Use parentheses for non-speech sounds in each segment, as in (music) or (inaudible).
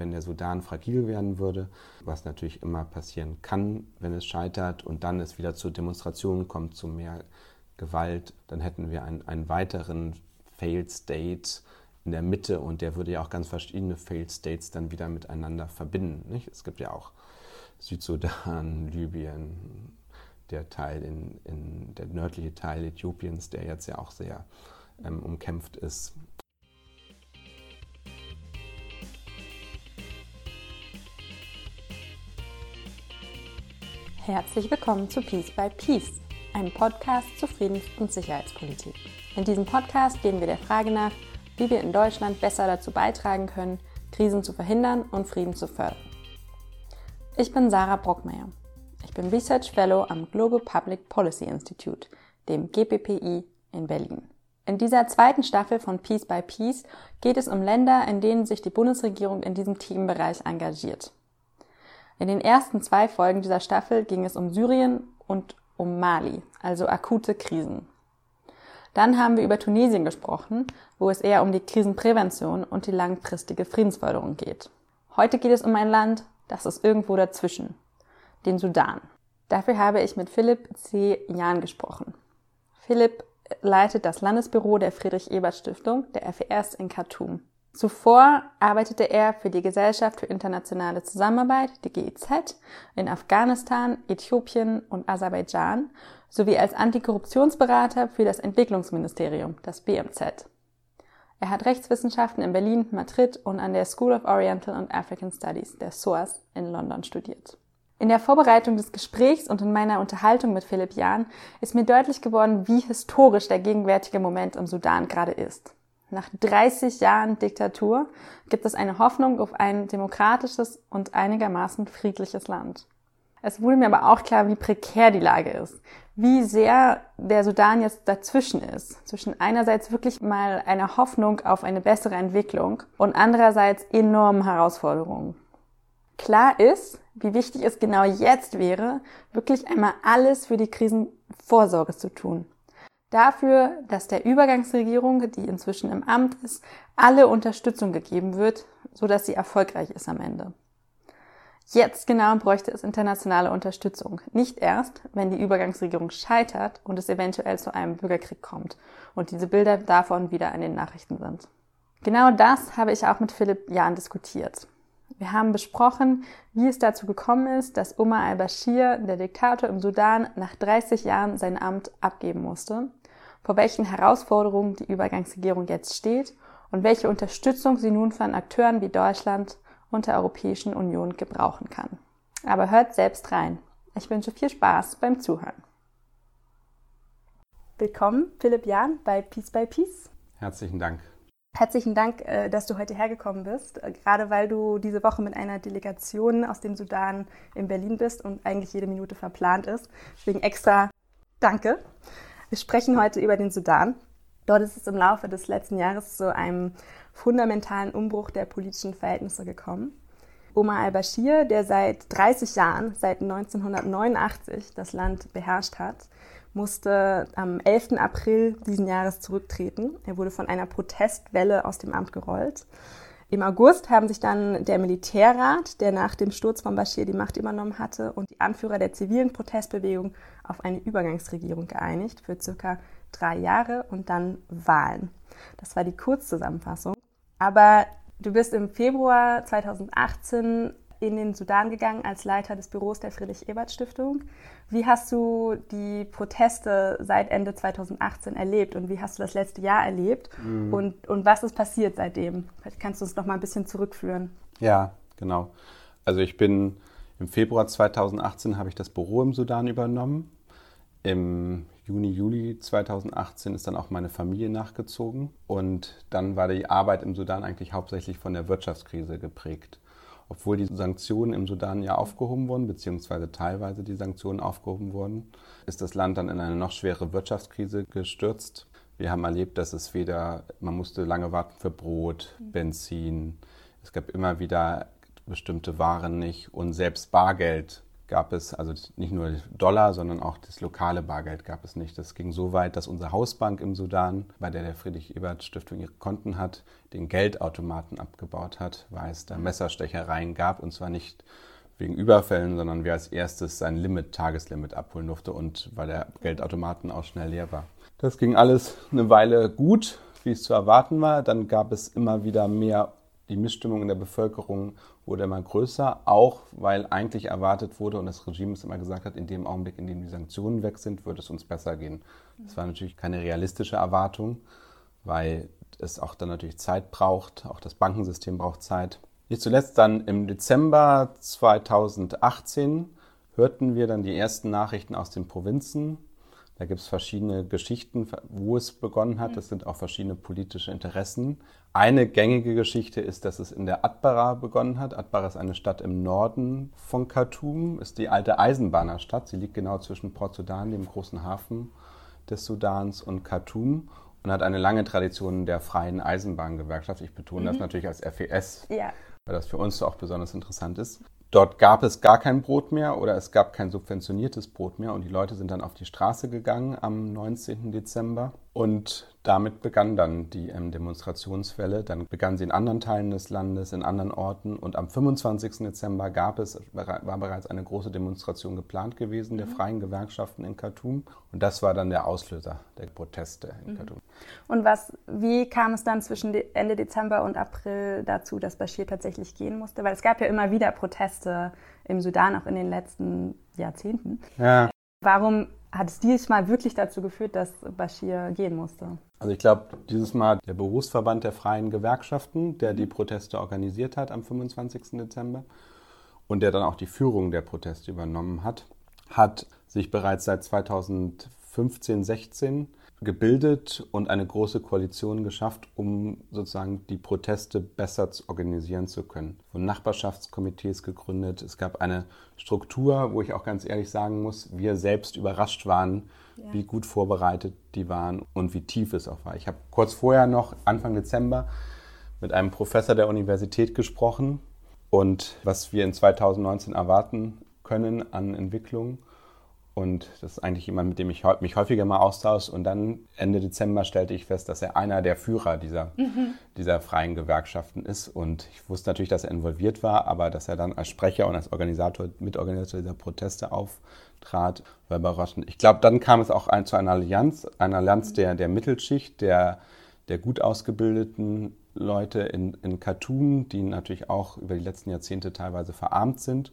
wenn der Sudan fragil werden würde, was natürlich immer passieren kann, wenn es scheitert und dann es wieder zu Demonstrationen kommt, zu mehr Gewalt, dann hätten wir einen, einen weiteren Failed State in der Mitte und der würde ja auch ganz verschiedene Failed States dann wieder miteinander verbinden. Nicht? Es gibt ja auch Südsudan, Libyen, der Teil in, in der nördliche Teil Äthiopiens, der jetzt ja auch sehr ähm, umkämpft ist. Herzlich willkommen zu Peace by Peace, einem Podcast zur Friedens- und Sicherheitspolitik. In diesem Podcast gehen wir der Frage nach, wie wir in Deutschland besser dazu beitragen können, Krisen zu verhindern und Frieden zu fördern. Ich bin Sarah Brockmeier. Ich bin Research Fellow am Global Public Policy Institute, dem GPPI in Berlin. In dieser zweiten Staffel von Peace by Peace geht es um Länder, in denen sich die Bundesregierung in diesem Themenbereich engagiert. In den ersten zwei Folgen dieser Staffel ging es um Syrien und um Mali, also akute Krisen. Dann haben wir über Tunesien gesprochen, wo es eher um die Krisenprävention und die langfristige Friedensförderung geht. Heute geht es um ein Land, das ist irgendwo dazwischen, den Sudan. Dafür habe ich mit Philipp C. Jahn gesprochen. Philipp leitet das Landesbüro der Friedrich-Ebert-Stiftung, der FES in Khartoum. Zuvor arbeitete er für die Gesellschaft für internationale Zusammenarbeit, die GIZ, in Afghanistan, Äthiopien und Aserbaidschan sowie als Antikorruptionsberater für das Entwicklungsministerium, das BMZ. Er hat Rechtswissenschaften in Berlin, Madrid und an der School of Oriental and African Studies, der SOAS, in London studiert. In der Vorbereitung des Gesprächs und in meiner Unterhaltung mit Philipp Jahn ist mir deutlich geworden, wie historisch der gegenwärtige Moment im Sudan gerade ist. Nach 30 Jahren Diktatur gibt es eine Hoffnung auf ein demokratisches und einigermaßen friedliches Land. Es wurde mir aber auch klar, wie prekär die Lage ist, wie sehr der Sudan jetzt dazwischen ist, zwischen einerseits wirklich mal einer Hoffnung auf eine bessere Entwicklung und andererseits enormen Herausforderungen. Klar ist, wie wichtig es genau jetzt wäre, wirklich einmal alles für die Krisenvorsorge zu tun dafür, dass der Übergangsregierung, die inzwischen im Amt ist, alle Unterstützung gegeben wird, so dass sie erfolgreich ist am Ende. Jetzt genau bräuchte es internationale Unterstützung. Nicht erst, wenn die Übergangsregierung scheitert und es eventuell zu einem Bürgerkrieg kommt und diese Bilder davon wieder in den Nachrichten sind. Genau das habe ich auch mit Philipp Jahn diskutiert. Wir haben besprochen, wie es dazu gekommen ist, dass Omar al-Bashir, der Diktator im Sudan, nach 30 Jahren sein Amt abgeben musste vor welchen Herausforderungen die Übergangsregierung jetzt steht und welche Unterstützung sie nun von Akteuren wie Deutschland und der Europäischen Union gebrauchen kann. Aber hört selbst rein. Ich wünsche viel Spaß beim Zuhören. Willkommen, Philipp Jahn bei Peace by Peace. Herzlichen Dank. Herzlichen Dank, äh, dass du heute hergekommen bist, äh, gerade weil du diese Woche mit einer Delegation aus dem Sudan in Berlin bist und eigentlich jede Minute verplant ist. Deswegen extra Danke. Wir sprechen heute über den Sudan. Dort ist es im Laufe des letzten Jahres zu einem fundamentalen Umbruch der politischen Verhältnisse gekommen. Omar al-Bashir, der seit 30 Jahren, seit 1989 das Land beherrscht hat, musste am 11. April diesen Jahres zurücktreten. Er wurde von einer Protestwelle aus dem Amt gerollt. Im August haben sich dann der Militärrat, der nach dem Sturz von Bashir die Macht übernommen hatte, und die Anführer der zivilen Protestbewegung auf eine Übergangsregierung geeinigt für circa drei Jahre und dann Wahlen. Das war die Kurzzusammenfassung. Aber du bist im Februar 2018 in den Sudan gegangen als Leiter des Büros der Friedrich-Ebert-Stiftung. Wie hast du die Proteste seit Ende 2018 erlebt und wie hast du das letzte Jahr erlebt? Mhm. Und, und was ist passiert seitdem? Vielleicht kannst du uns noch mal ein bisschen zurückführen. Ja, genau. Also ich bin im Februar 2018 habe ich das Büro im Sudan übernommen. Im Juni, Juli 2018 ist dann auch meine Familie nachgezogen und dann war die Arbeit im Sudan eigentlich hauptsächlich von der Wirtschaftskrise geprägt obwohl die Sanktionen im Sudan ja aufgehoben wurden, beziehungsweise teilweise die Sanktionen aufgehoben wurden, ist das Land dann in eine noch schwere Wirtschaftskrise gestürzt. Wir haben erlebt, dass es weder, man musste lange warten für Brot, Benzin, es gab immer wieder bestimmte Waren nicht und selbst Bargeld gab es, also nicht nur Dollar, sondern auch das lokale Bargeld gab es nicht. Das ging so weit, dass unsere Hausbank im Sudan, bei der der Friedrich-Ebert-Stiftung ihre Konten hat, den Geldautomaten abgebaut hat, weil es da Messerstechereien gab und zwar nicht wegen Überfällen, sondern wer als erstes sein Limit, Tageslimit abholen durfte und weil der Geldautomaten auch schnell leer war. Das ging alles eine Weile gut, wie es zu erwarten war. Dann gab es immer wieder mehr die Missstimmung in der Bevölkerung wurde immer größer, auch weil eigentlich erwartet wurde und das Regime es immer gesagt hat, in dem Augenblick, in dem die Sanktionen weg sind, wird es uns besser gehen. Das war natürlich keine realistische Erwartung, weil es auch dann natürlich Zeit braucht, auch das Bankensystem braucht Zeit. Nicht zuletzt dann im Dezember 2018 hörten wir dann die ersten Nachrichten aus den Provinzen da gibt es verschiedene Geschichten, wo es begonnen hat. Es sind auch verschiedene politische Interessen. Eine gängige Geschichte ist, dass es in der Atbara begonnen hat. Atbara ist eine Stadt im Norden von Khartoum, ist die alte Eisenbahnerstadt. Sie liegt genau zwischen Port Sudan, dem großen Hafen des Sudans, und Khartoum und hat eine lange Tradition der freien Eisenbahngewerkschaft. Ich betone mhm. das natürlich als FES, ja. weil das für uns auch besonders interessant ist. Dort gab es gar kein Brot mehr oder es gab kein subventioniertes Brot mehr und die Leute sind dann auf die Straße gegangen am 19. Dezember und damit begann dann die ähm, Demonstrationswelle. Dann begann sie in anderen Teilen des Landes, in anderen Orten. Und am 25. Dezember gab es, war bereits eine große Demonstration geplant gewesen der mhm. freien Gewerkschaften in Khartoum. Und das war dann der Auslöser der Proteste in mhm. Khartoum. Und was, wie kam es dann zwischen Ende Dezember und April dazu, dass Bashir tatsächlich gehen musste? Weil es gab ja immer wieder Proteste im Sudan, auch in den letzten Jahrzehnten. Ja. Warum hat es dieses Mal wirklich dazu geführt, dass Bashir gehen musste? Also ich glaube, dieses Mal der Berufsverband der freien Gewerkschaften, der die Proteste organisiert hat am 25. Dezember und der dann auch die Führung der Proteste übernommen hat, hat sich bereits seit 2015, 16 gebildet und eine große Koalition geschafft, um sozusagen die Proteste besser zu organisieren zu können. Und Nachbarschaftskomitees gegründet. Es gab eine Struktur, wo ich auch ganz ehrlich sagen muss, wir selbst überrascht waren, ja. wie gut vorbereitet die waren und wie tief es auch war. Ich habe kurz vorher noch, Anfang Dezember, mit einem Professor der Universität gesprochen und was wir in 2019 erwarten können an Entwicklungen. Und das ist eigentlich jemand, mit dem ich mich häufiger mal austausche. Und dann Ende Dezember stellte ich fest, dass er einer der Führer dieser, mhm. dieser freien Gewerkschaften ist. Und ich wusste natürlich, dass er involviert war, aber dass er dann als Sprecher und als Organisator, Mitorganisator dieser Proteste auftrat, war überraschend. Ich glaube, dann kam es auch ein, zu einer Allianz, einer Allianz der, der Mittelschicht, der, der gut ausgebildeten Leute in, in Khartoum, die natürlich auch über die letzten Jahrzehnte teilweise verarmt sind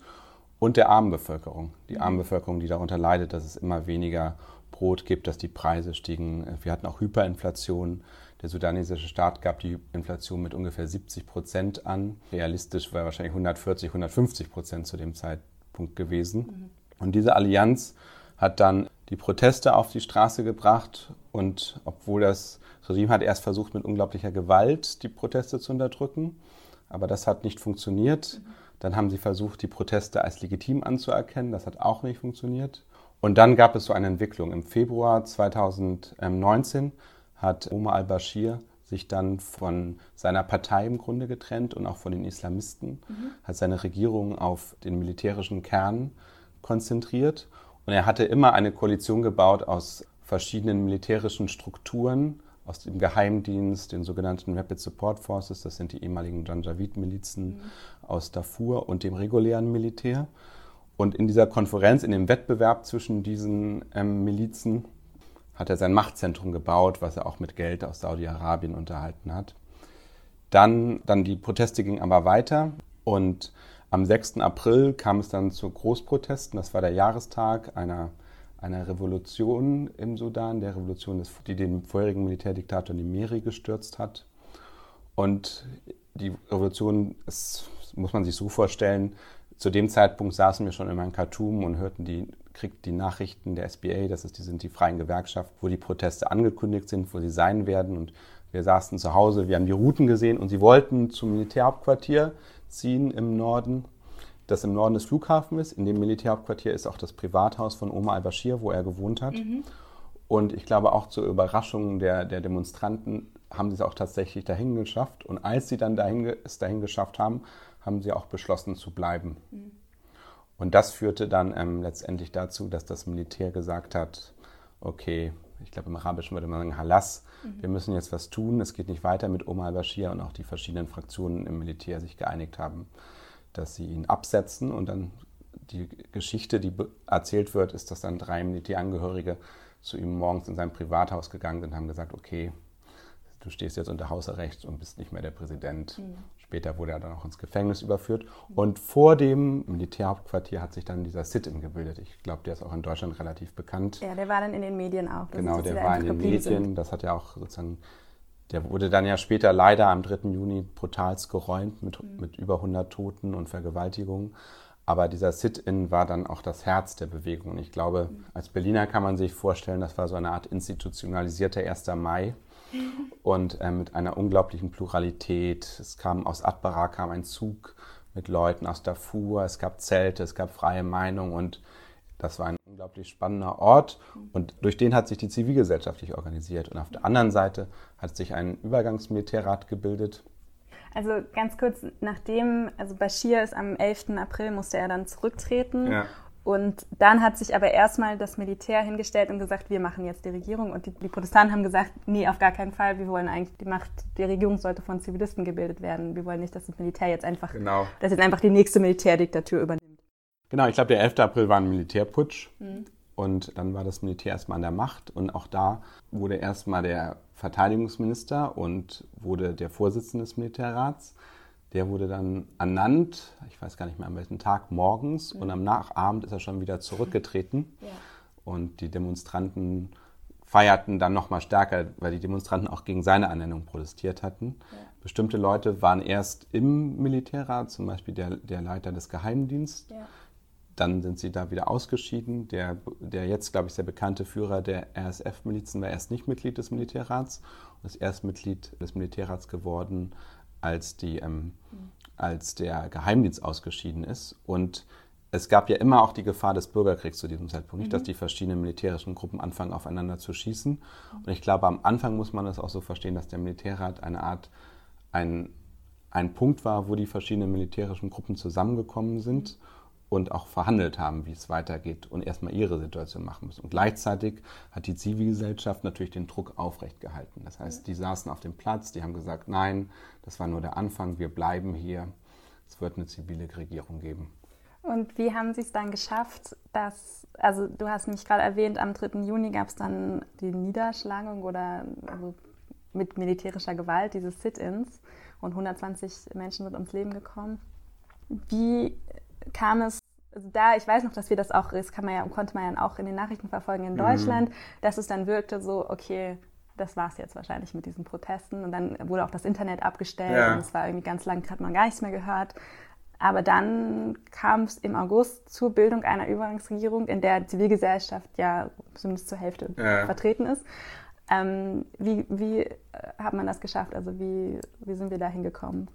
und der armen Bevölkerung. Die mhm. armen Bevölkerung, die darunter leidet, dass es immer weniger Brot gibt, dass die Preise stiegen. Wir hatten auch Hyperinflation. Der sudanesische Staat gab die Inflation mit ungefähr 70 Prozent an. Realistisch war wahrscheinlich 140, 150 Prozent zu dem Zeitpunkt gewesen. Mhm. Und diese Allianz hat dann die Proteste auf die Straße gebracht. Und obwohl das Regime hat erst versucht, mit unglaublicher Gewalt die Proteste zu unterdrücken, aber das hat nicht funktioniert. Mhm dann haben sie versucht, die Proteste als legitim anzuerkennen. Das hat auch nicht funktioniert. Und dann gab es so eine Entwicklung. Im Februar 2019 hat Omar al-Bashir sich dann von seiner Partei im Grunde getrennt und auch von den Islamisten, mhm. hat seine Regierung auf den militärischen Kern konzentriert. Und er hatte immer eine Koalition gebaut aus verschiedenen militärischen Strukturen, aus dem Geheimdienst, den sogenannten Rapid Support Forces, das sind die ehemaligen Janjaweed-Milizen mhm. aus Darfur und dem regulären Militär. Und in dieser Konferenz, in dem Wettbewerb zwischen diesen ähm, Milizen, hat er sein Machtzentrum gebaut, was er auch mit Geld aus Saudi-Arabien unterhalten hat. Dann, dann die Proteste gingen aber weiter und am 6. April kam es dann zu Großprotesten. Das war der Jahrestag einer einer Revolution im Sudan, der Revolution, die den vorherigen Militärdiktator Nimeri gestürzt hat. Und die Revolution, das muss man sich so vorstellen, zu dem Zeitpunkt saßen wir schon immer in Khartoum und hörten die, kriegten die Nachrichten der SBA, das ist, die sind die freien Gewerkschaften, wo die Proteste angekündigt sind, wo sie sein werden. Und wir saßen zu Hause, wir haben die Routen gesehen und sie wollten zum Militärhauptquartier ziehen im Norden das im Norden des Flughafens ist. In dem Militärhauptquartier ist auch das Privathaus von Omar al-Bashir, wo er gewohnt hat. Mhm. Und ich glaube auch zur Überraschung der, der Demonstranten haben sie es auch tatsächlich dahin geschafft. Und als sie dann dahin, es dahin geschafft haben, haben sie auch beschlossen zu bleiben. Mhm. Und das führte dann ähm, letztendlich dazu, dass das Militär gesagt hat, okay, ich glaube im Arabischen würde man sagen, Halas, mhm. wir müssen jetzt was tun, es geht nicht weiter mit Omar al-Bashir und auch die verschiedenen Fraktionen im Militär sich geeinigt haben, dass sie ihn absetzen und dann die Geschichte, die erzählt wird, ist, dass dann drei Militärangehörige zu ihm morgens in sein Privathaus gegangen sind und haben gesagt, okay, du stehst jetzt unter Hausarrest und bist nicht mehr der Präsident. Mhm. Später wurde er dann auch ins Gefängnis überführt. Und vor dem Militärhauptquartier hat sich dann dieser Sit-in gebildet. Ich glaube, der ist auch in Deutschland relativ bekannt. Ja, der war dann in den Medien auch. Genau, der war in den Medien. Sind. Das hat ja auch sozusagen, der wurde dann ja später leider am 3. Juni brutals geräumt mit, mhm. mit über 100 Toten und Vergewaltigungen. Aber dieser Sit-in war dann auch das Herz der Bewegung. Und ich glaube, mhm. als Berliner kann man sich vorstellen, das war so eine Art institutionalisierter 1. Mai (laughs) und äh, mit einer unglaublichen Pluralität. Es kam aus Atbara kam ein Zug mit Leuten aus Darfur, es gab Zelte, es gab freie Meinung und das war ein unglaublich spannender Ort und durch den hat sich die Zivilgesellschaft organisiert. Und auf der anderen Seite hat sich ein Übergangsmilitärrat gebildet. Also ganz kurz, nachdem, also Bashir ist am 11. April, musste er dann zurücktreten. Ja. Und dann hat sich aber erstmal das Militär hingestellt und gesagt, wir machen jetzt die Regierung. Und die, die, Protestanten haben gesagt, nee, auf gar keinen Fall. Wir wollen eigentlich die Macht, die Regierung sollte von Zivilisten gebildet werden. Wir wollen nicht, dass das Militär jetzt einfach, genau. dass jetzt einfach die nächste Militärdiktatur übernimmt. Genau, ich glaube, der 11. April war ein Militärputsch. Mhm. Und dann war das Militär erstmal an der Macht. Und auch da wurde erstmal der Verteidigungsminister und wurde der Vorsitzende des Militärrats. Der wurde dann ernannt, ich weiß gar nicht mehr an welchem Tag, morgens mhm. und am Nachabend ist er schon wieder zurückgetreten. (laughs) Ja. Und die Demonstranten feierten dann nochmal stärker, weil die Demonstranten auch gegen seine Ernennung protestiert hatten. Ja. Bestimmte Leute waren erst im Militärrat, zum Beispiel der, der Leiter des Geheimdienstes. Ja. Dann sind sie da wieder ausgeschieden. Der, der jetzt, glaube ich, sehr bekannte Führer der RSF-Milizen war erst nicht Mitglied des Militärrats und ist erst Mitglied des Militärrats geworden, als, die, ähm, als der Geheimdienst ausgeschieden ist. Und es gab ja immer auch die Gefahr des Bürgerkriegs zu diesem Zeitpunkt, nicht, dass mhm. die verschiedenen militärischen Gruppen anfangen, aufeinander zu schießen. Und ich glaube, am Anfang muss man das auch so verstehen, dass der Militärrat eine Art, ein, ein Punkt war, wo die verschiedenen militärischen Gruppen zusammengekommen sind und auch verhandelt haben, wie es weitergeht und erstmal ihre Situation machen müssen. Und gleichzeitig hat die Zivilgesellschaft natürlich den Druck aufrechtgehalten. Das heißt, die saßen auf dem Platz, die haben gesagt, nein, das war nur der Anfang, wir bleiben hier, es wird eine zivile Regierung geben. Und wie haben Sie es dann geschafft, dass, also du hast mich gerade erwähnt, am 3. Juni gab es dann die Niederschlagung oder also mit militärischer Gewalt, diese Sit-ins und 120 Menschen sind ums Leben gekommen. Wie kam es also da, ich weiß noch, dass wir das auch, das kann man ja, konnte man ja auch in den Nachrichten verfolgen in mhm. Deutschland, mhm. dass es dann wirkte so, okay, das war es jetzt wahrscheinlich mit diesen Protesten. Und dann wurde auch das Internet abgestellt ja. und es war irgendwie ganz lang, hat man gar nichts mehr gehört. Aber dann kam es im August zur Bildung einer Übergangsregierung, in der Zivilgesellschaft ja zumindest zur Hälfte ja. vertreten ist. Ähm, wie, wie äh, hat man das geschafft? Also wie, wie sind wir da hingekommen?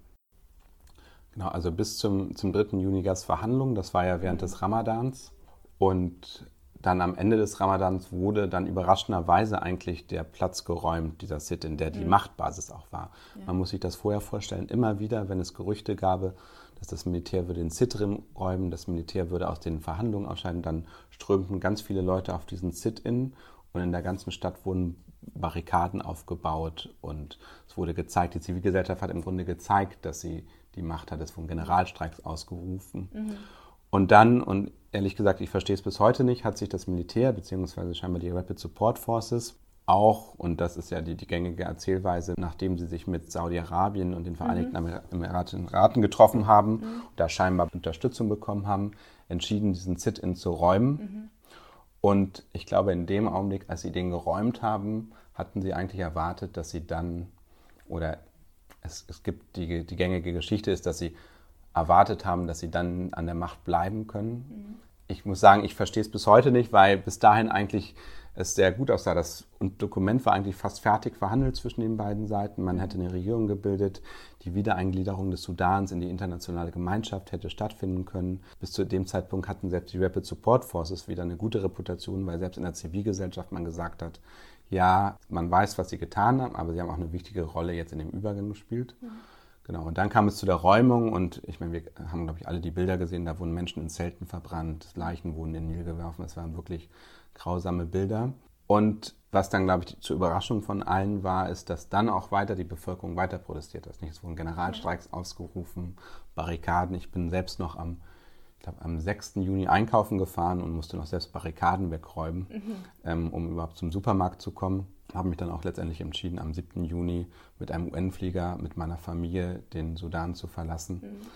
Genau, also bis zum, zum 3. Juni gab es Verhandlungen, das war ja während des Ramadans. Und dann am Ende des Ramadans wurde dann überraschenderweise eigentlich der Platz geräumt, dieser Sit, in der die mhm. Machtbasis auch war. Ja. Man muss sich das vorher vorstellen, immer wieder, wenn es Gerüchte gab, dass das Militär würde den Sit räumen, das Militär würde aus den Verhandlungen ausscheiden, dann strömten ganz viele Leute auf diesen Sit-in und in der ganzen Stadt wurden Barrikaden aufgebaut und es wurde gezeigt, die Zivilgesellschaft hat im Grunde gezeigt, dass sie die Macht hat es von Generalstreiks ausgerufen. Mhm. Und dann, und ehrlich gesagt, ich verstehe es bis heute nicht, hat sich das Militär, beziehungsweise scheinbar die Rapid Support Forces, auch, und das ist ja die, die gängige Erzählweise, nachdem sie sich mit Saudi-Arabien und den Vereinigten mhm. Emiraten getroffen haben mhm. und da scheinbar Unterstützung bekommen haben, entschieden, diesen Sit-in zu räumen. Mhm. Und ich glaube, in dem Augenblick, als sie den geräumt haben, hatten sie eigentlich erwartet, dass sie dann, oder es, es gibt die, die gängige Geschichte ist, dass sie erwartet haben, dass sie dann an der Macht bleiben können. Mhm. Ich muss sagen, ich verstehe es bis heute nicht, weil bis dahin eigentlich es sehr gut aussah. Das Dokument war eigentlich fast fertig verhandelt zwischen den beiden Seiten. Man hätte eine Regierung gebildet. Die Wiedereingliederung des Sudans in die internationale Gemeinschaft hätte stattfinden können. Bis zu dem Zeitpunkt hatten selbst die Rapid Support Forces wieder eine gute Reputation, weil selbst in der Zivilgesellschaft man gesagt hat, ja, man weiß, was sie getan haben, aber sie haben auch eine wichtige Rolle jetzt in dem Übergang gespielt. Mhm. Genau, und dann kam es zu der Räumung und ich meine, wir haben, glaube ich, alle die Bilder gesehen, da wurden Menschen in Zelten verbrannt, Leichen wurden in den Nil geworfen, es waren wirklich grausame Bilder. Und was dann, glaube ich, zur Überraschung von allen war, ist, dass dann auch weiter die Bevölkerung weiter protestiert hat. Es wurden Generalstreiks ausgerufen, Barrikaden. Ich bin selbst noch am, glaube, am 6. Juni einkaufen gefahren und musste noch selbst Barrikaden wegräumen, mhm. ähm, um überhaupt zum Supermarkt zu kommen habe mich dann auch letztendlich entschieden, am 7. Juni mit einem UN-Flieger mit meiner Familie den Sudan zu verlassen. Mhm.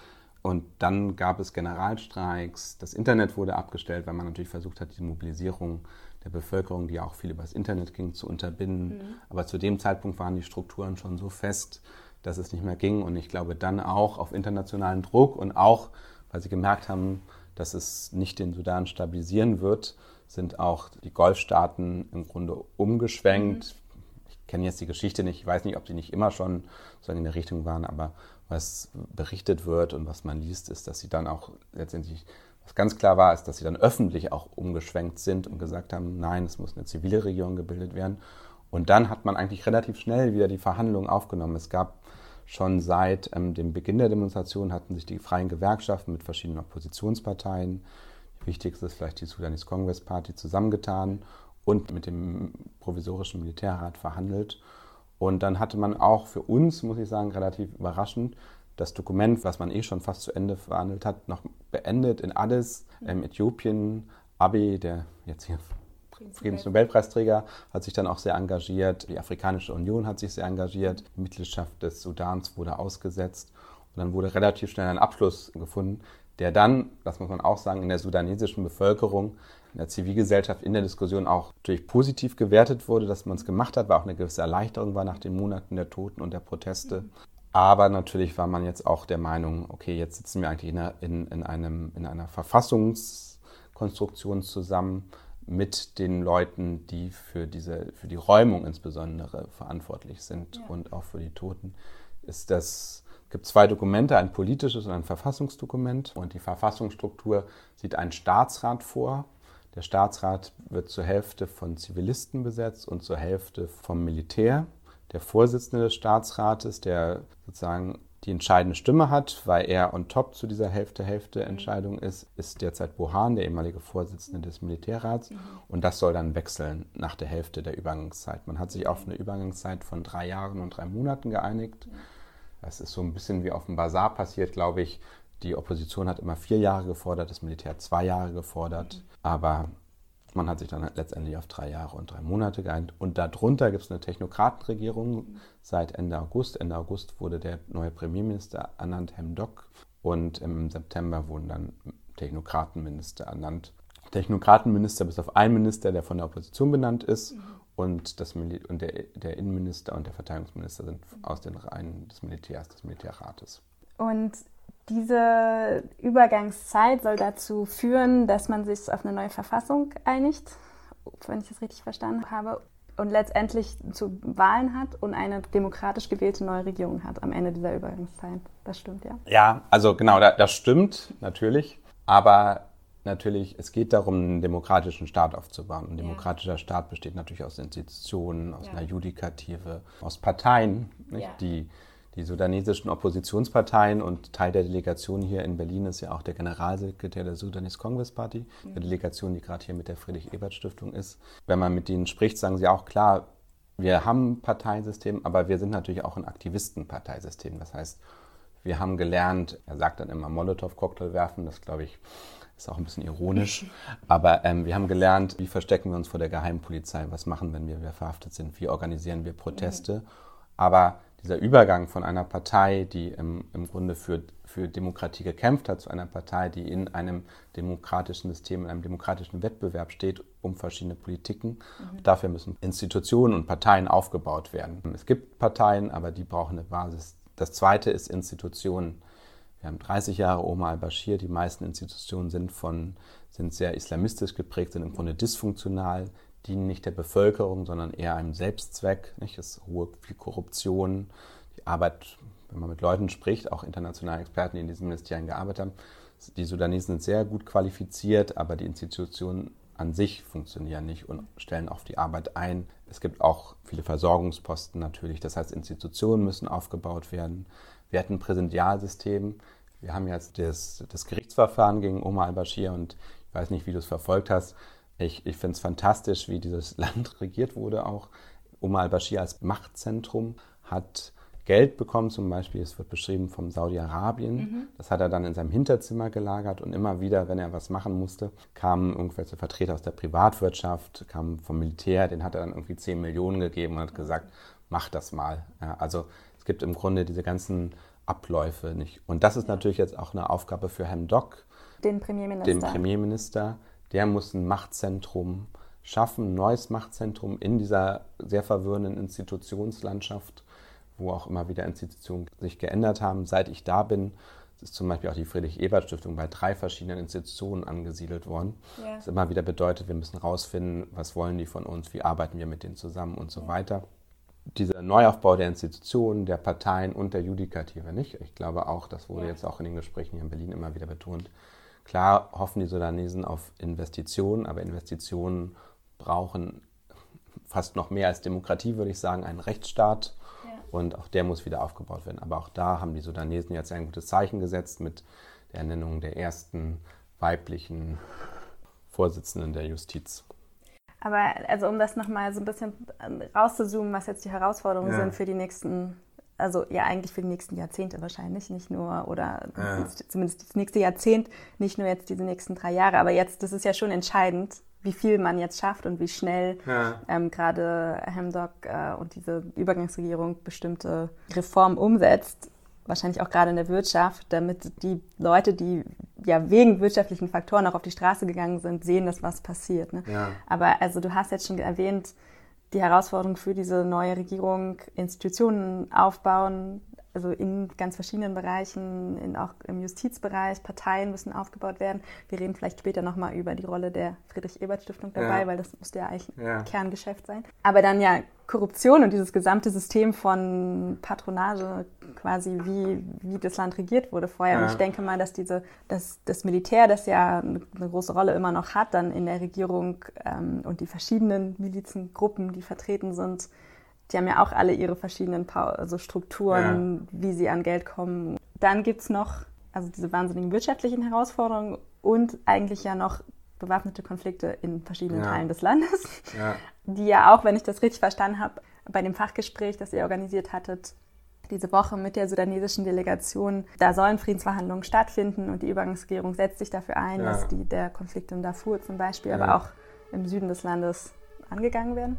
Und dann gab es Generalstreiks, das Internet wurde abgestellt, weil man natürlich versucht hat, die Mobilisierung der Bevölkerung, die auch viel über das Internet ging, zu unterbinden. Mhm. Aber zu dem Zeitpunkt waren die Strukturen schon so fest, dass es nicht mehr ging. Und ich glaube, dann auch auf internationalen Druck und auch, weil sie gemerkt haben, dass es nicht den Sudan stabilisieren wird, sind auch die Golfstaaten im Grunde umgeschwenkt. Mhm. Ich kenne jetzt die Geschichte nicht, ich weiß nicht, ob sie nicht immer schon so in der Richtung waren, aber was berichtet wird und was man liest, ist, dass sie dann auch letztendlich, was ganz klar war, ist, dass sie dann öffentlich auch umgeschwenkt sind und gesagt haben, nein, es muss eine zivile Regierung gebildet werden. Und dann hat man eigentlich relativ schnell wieder die Verhandlungen aufgenommen. Es gab schon seit ähm, dem Beginn der Demonstration hatten sich die freien Gewerkschaften mit verschiedenen Oppositionsparteien wichtigste ist vielleicht die Sudanese Congress Party zusammengetan und mit dem provisorischen Militärrat verhandelt. Und dann hatte man auch für uns, muss ich sagen, relativ überraschend das Dokument, was man eh schon fast zu Ende verhandelt hat, noch beendet in Addis, ähm, Äthiopien. Abiy, der jetzt hier Friedensnobelpreisträger, hat sich dann auch sehr engagiert. Die Afrikanische Union hat sich sehr engagiert. Die Mitgliedschaft des Sudans wurde ausgesetzt. Und dann wurde relativ schnell ein Abschluss gefunden, der dann, das muss man auch sagen, in der sudanesischen Bevölkerung, in der Zivilgesellschaft, in der Diskussion auch natürlich positiv gewertet wurde, dass man es gemacht hat, war auch eine gewisse Erleichterung war nach den Monaten der Toten und der Proteste. Aber natürlich war man jetzt auch der Meinung, okay, jetzt sitzen wir eigentlich in, in einem, in einer Verfassungskonstruktion zusammen mit den Leuten, die für, diese, für die Räumung insbesondere verantwortlich sind ja. und auch für die Toten. Ist das es gibt zwei Dokumente, ein politisches und ein Verfassungsdokument. Und die Verfassungsstruktur sieht einen Staatsrat vor. Der Staatsrat wird zur Hälfte von Zivilisten besetzt und zur Hälfte vom Militär. Der Vorsitzende des Staatsrates, der sozusagen die entscheidende Stimme hat, weil er on top zu dieser Hälfte-Hälfte-Entscheidung ist, ist derzeit Bohan, der ehemalige Vorsitzende des Militärrats. Mhm. Und das soll dann wechseln nach der Hälfte der Übergangszeit. Man hat sich auf eine Übergangszeit von drei Jahren und drei Monaten geeinigt. Mhm. Das ist so ein bisschen wie auf dem Bazar passiert, glaube ich. Die Opposition hat immer vier Jahre gefordert, das Militär zwei Jahre gefordert. Aber man hat sich dann letztendlich auf drei Jahre und drei Monate geeinigt. Und darunter gibt es eine Technokratenregierung seit Ende August. Ende August wurde der neue Premierminister ernannt, Hemdok. Und im September wurden dann Technokratenminister ernannt. Technokratenminister bis auf einen Minister, der von der Opposition benannt ist. Mhm und, das und der, der, Innenminister und der Verteidigungsminister sind aus den Reihen des Militärs, des Militärrates. Und diese Übergangszeit soll dazu führen, dass man sich auf eine neue Verfassung einigt, wenn ich das richtig verstanden habe, und letztendlich zu Wahlen hat und eine demokratisch gewählte neue Regierung hat am Ende dieser Übergangszeit. Das stimmt, ja? Ja, also genau, das stimmt natürlich. Aber natürlich, es geht darum, einen demokratischen Staat aufzubauen. Ein demokratischer ja. Staat besteht natürlich aus Institutionen, aus ja. einer Judikative, aus Parteien, ja. die die sudanesischen Oppositionsparteien und Teil der Delegation hier in Berlin ist ja auch der Generalsekretär der Sudanese Congress Party, mhm. der Delegation, die gerade hier mit der Friedrich-Ebert-Stiftung ist. Wenn man mit denen spricht, sagen sie auch klar, wir haben ein Parteisystem, aber wir sind natürlich auch ein Aktivistenparteisystem. Das heißt, wir haben gelernt, er sagt dann immer Molotow-Cocktail werfen, das glaube ich ist auch ein bisschen ironisch. (laughs) Aber ähm, wir haben gelernt, wie verstecken wir uns vor der Geheimpolizei, was machen, wenn wir, wir verhaftet sind, wie organisieren wir Proteste. Aber dieser Übergang von einer Partei, die im, im Grunde für, für Demokratie gekämpft hat, zu einer Partei, die in einem demokratischen System, in einem demokratischen Wettbewerb steht um verschiedene Politiken. Mhm. Dafür müssen Institutionen und Parteien aufgebaut werden. Es gibt Parteien, aber die brauchen eine Basis. Das Zweite ist Institutionen. Wir haben 30 Jahre Omar al-Bashir. Die meisten Institutionen sind, von, sind sehr islamistisch geprägt, sind im Grunde dysfunktional, dienen nicht der Bevölkerung, sondern eher einem Selbstzweck. Nicht? Es ist hohe viel Korruption. Die Arbeit, wenn man mit Leuten spricht, auch internationalen Experten, die in diesen Ministerien gearbeitet haben, die Sudanesen sind sehr gut qualifiziert, aber die Institutionen an sich funktionieren nicht und stellen auf die Arbeit ein. Es gibt auch viele Versorgungsposten natürlich. Das heißt, Institutionen müssen aufgebaut werden. Wir hatten ein Präsidialsystem. Wir haben jetzt das, das Gerichtsverfahren gegen Omar al-Bashir und ich weiß nicht, wie du es verfolgt hast. Ich, ich finde es fantastisch, wie dieses (laughs) Land regiert wurde auch. Omar al-Bashir als Machtzentrum hat Geld bekommen, zum Beispiel, es wird beschrieben vom Saudi-Arabien. Mhm. Das hat er dann in seinem Hinterzimmer gelagert und immer wieder, wenn er was machen musste, kamen irgendwelche Vertreter aus der Privatwirtschaft, kamen vom Militär, den hat er dann irgendwie 10 Millionen gegeben und hat gesagt, mach das mal. Ja, also es gibt im Grunde diese ganzen Abläufe nicht. Und das ist natürlich jetzt auch eine Aufgabe für Herrn Dock, den Premierminister. Den Premierminister. Der muss ein Machtzentrum schaffen, ein neues Machtzentrum in dieser sehr verwirrenden Institutionslandschaft wo auch immer wieder Institutionen sich geändert haben. Seit ich da bin, ist zum Beispiel auch die Friedrich-Ebert-Stiftung bei drei verschiedenen Institutionen angesiedelt worden. Ja. Das immer wieder bedeutet, wir müssen herausfinden, was wollen die von uns, wie arbeiten wir mit denen zusammen und so ja. weiter. Dieser Neuaufbau der Institutionen, der Parteien und der Judikative nicht. Ich glaube auch, das wurde ja. jetzt auch in den Gesprächen hier in Berlin immer wieder betont. Klar hoffen die Sudanesen auf Investitionen, aber Investitionen brauchen fast noch mehr als Demokratie, würde ich sagen, einen Rechtsstaat und auch der muss wieder aufgebaut werden. Aber auch da haben die Sudanesen jetzt ein gutes Zeichen gesetzt mit der Ernennung der ersten weiblichen Vorsitzenden der Justiz. Aber also um das nochmal so ein bisschen rauszuzoomen, was jetzt die Herausforderungen ja. sind für die nächsten, also ja eigentlich für die nächsten Jahrzehnte wahrscheinlich, nicht nur, oder ja. zumindest das nächste Jahrzehnt, nicht nur jetzt diese nächsten drei Jahre, aber jetzt, das ist ja schon entscheidend, wie viel man jetzt schafft und wie schnell ja. ähm, gerade Hamdok äh, und diese Übergangsregierung bestimmte Reformen umsetzt, wahrscheinlich auch gerade in der Wirtschaft, damit die Leute, die ja wegen wirtschaftlichen Faktoren auch auf die Straße gegangen sind, sehen, dass was passiert. Ne? Ja. Aber also du hast jetzt schon erwähnt, die Herausforderung für diese neue Regierung, Institutionen aufbauen, also in ganz verschiedenen Bereichen, in, auch im Justizbereich, Parteien müssen aufgebaut werden. Wir reden vielleicht später nochmal über die Rolle der Friedrich-Ebert-Stiftung dabei, ja. weil das muss ja eigentlich ein ja. Kerngeschäft sein. Aber dann ja Korruption und dieses gesamte System von Patronage, quasi wie, wie das Land regiert wurde vorher. Ja. Und ich denke mal, dass diese, dass das Militär, das ja eine, große Rolle immer noch hat, dann in der Regierung ähm, und die verschiedenen Milizengruppen, die vertreten sind, die haben ja auch alle ihre verschiedenen also Strukturen, ja. wie sie an Geld kommen. Dann gibt es noch also diese wahnsinnigen wirtschaftlichen Herausforderungen und eigentlich ja noch bewaffnete Konflikte in verschiedenen ja. Teilen des Landes, ja. die ja auch, wenn ich das richtig verstanden habe, bei dem Fachgespräch, das ihr organisiert hattet, diese Woche mit der sudanesischen Delegation, da sollen Friedensverhandlungen stattfinden und die Übergangsregierung setzt sich dafür ein, dass die, der Konflikt in Darfur zum Beispiel, aber auch im Süden des Landes angegangen werden.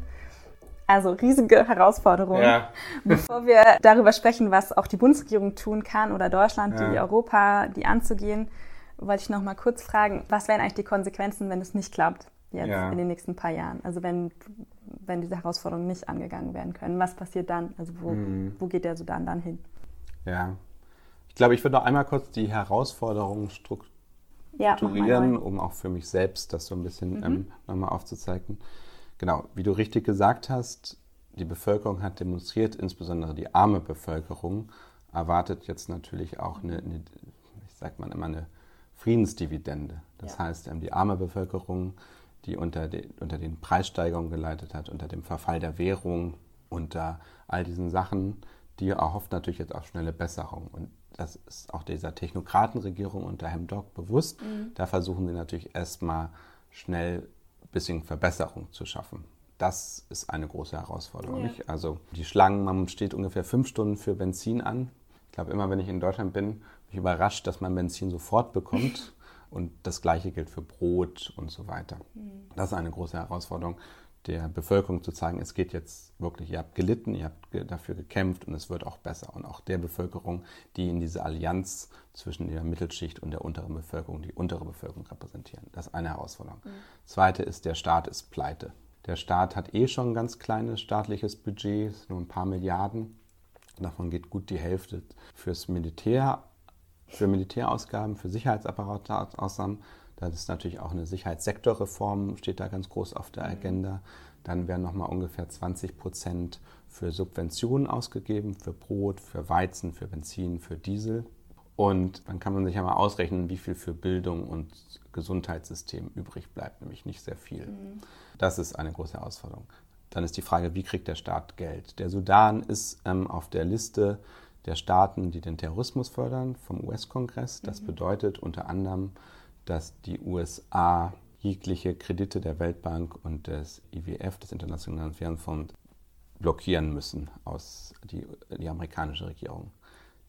Also riesige Herausforderungen. Ja. (laughs) Bevor wir darüber sprechen, was auch die Bundesregierung tun kann oder Deutschland, ja. die Europa, die anzugehen, wollte ich noch mal kurz fragen, was wären eigentlich die Konsequenzen, wenn es nicht klappt jetzt ja. in den nächsten paar Jahren? Also wenn, wenn diese Herausforderungen nicht angegangen werden können, was passiert dann? Also wo, mhm. wo geht der Sudan dann hin? Ja, ich glaube, ich würde noch einmal kurz die Herausforderungen strukturieren, um auch für mich selbst das so ein bisschen mhm. ähm, nochmal aufzuzeigen. Genau, wie du richtig gesagt hast, die Bevölkerung hat demonstriert, insbesondere die arme Bevölkerung erwartet jetzt natürlich auch eine, eine ich sag mal immer eine Friedensdividende. Das ja. heißt, die arme Bevölkerung, die unter, de, unter den Preissteigerungen geleitet hat, unter dem Verfall der Währung, unter all diesen Sachen, die erhofft natürlich jetzt auch schnelle Besserung. Und das ist auch dieser Technokratenregierung unter Hemdock bewusst. Mhm. Da versuchen sie natürlich erstmal schnell bisschen Verbesserung zu schaffen. Das ist eine große Herausforderung. Ja. Also die Schlangen, man steht ungefähr fünf Stunden für Benzin an. Ich glaube, immer wenn ich in Deutschland bin, bin ich überrascht, dass man Benzin sofort bekommt. (laughs) Und das Gleiche gilt für Brot und so weiter. Mhm. Das ist eine große Herausforderung der Bevölkerung zu zeigen, es geht jetzt wirklich, ihr habt gelitten, ihr habt dafür gekämpft und es wird auch besser. Und auch der Bevölkerung, die in diese Allianz zwischen der Mittelschicht und der unteren Bevölkerung, die untere Bevölkerung repräsentieren. Das ist eine Herausforderung. Mhm. Zweite ist, der Staat ist pleite. Der Staat hat eh schon ein ganz kleines staatliches Budget, nur ein paar Milliarden. Davon geht gut die Hälfte fürs Militär, für Militärausgaben, für Sicherheitsapparateausgaben. Das ist natürlich auch eine Sicherheitssektorreform, steht da ganz groß auf der Agenda. Dann werden nochmal ungefähr 20 Prozent für Subventionen ausgegeben, für Brot, für Weizen, für Benzin, für Diesel. Und dann kann man sich ja mal ausrechnen, wie viel für Bildung und Gesundheitssystem übrig bleibt, nämlich nicht sehr viel. Mhm. Das ist eine große Herausforderung. Dann ist die Frage, wie kriegt der Staat Geld? Der Sudan ist ähm, auf der Liste der Staaten, die den Terrorismus fördern, vom US-Kongress. Das mhm. bedeutet unter anderem, dass die USA jegliche Kredite der Weltbank und des IWF, des Internationalen Währungsfonds, blockieren müssen aus die, die amerikanische Regierung.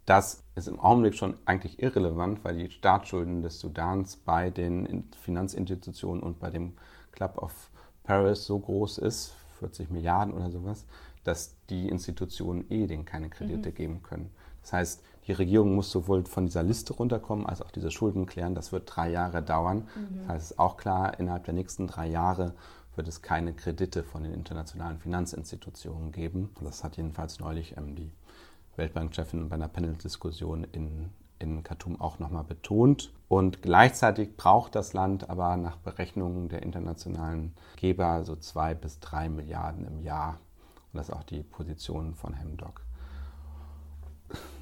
Das ist im Augenblick schon eigentlich irrelevant, weil die Staatsschulden des Sudans bei den Finanzinstitutionen und bei dem Club of Paris so groß ist, 40 Milliarden oder sowas, dass die Institutionen eh denen keine Kredite mhm. geben können. Das heißt, die Regierung muss sowohl von dieser Liste runterkommen, als auch diese Schulden klären. Das wird drei Jahre dauern. Mhm. Das heißt, es ist auch klar, innerhalb der nächsten drei Jahre wird es keine Kredite von den internationalen Finanzinstitutionen geben. Das hat jedenfalls neulich ähm, die Weltbankchefin bei einer Panel-Diskussion in, in Khartoum auch nochmal betont. Und gleichzeitig braucht das Land aber nach Berechnungen der internationalen Geber so zwei bis drei Milliarden im Jahr. Und das ist auch die Position von Hemdoc.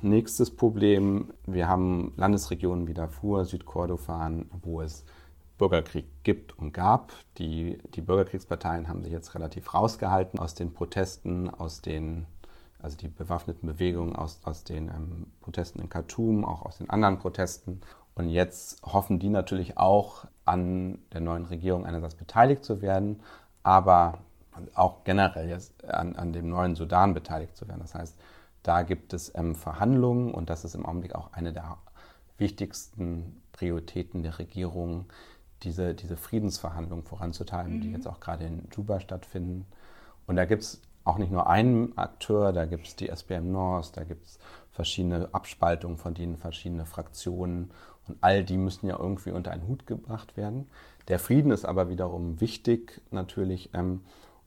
Nächstes Problem, wir haben Landesregionen wie Darfur, Südkordofan, wo es Bürgerkrieg gibt und gab. Die, die Bürgerkriegsparteien haben sich jetzt relativ rausgehalten aus den Protesten, aus den also die bewaffneten Bewegungen aus, aus den ähm, Protesten in Khartoum, auch aus den anderen Protesten. Und jetzt hoffen die natürlich auch an der neuen Regierung einerseits beteiligt zu werden, aber auch generell jetzt an, an dem neuen Sudan beteiligt zu werden. Das heißt, da gibt es ähm, Verhandlungen und das ist im Augenblick auch eine der wichtigsten Prioritäten der Regierung, diese, diese Friedensverhandlungen voranzutreiben, mhm. die jetzt auch gerade in Juba stattfinden. Und da gibt es auch nicht nur einen Akteur, da gibt es die SBM North, da gibt es verschiedene Abspaltungen von denen, verschiedene Fraktionen und all die müssen ja irgendwie unter einen Hut gebracht werden. Der Frieden ist aber wiederum wichtig natürlich, ähm,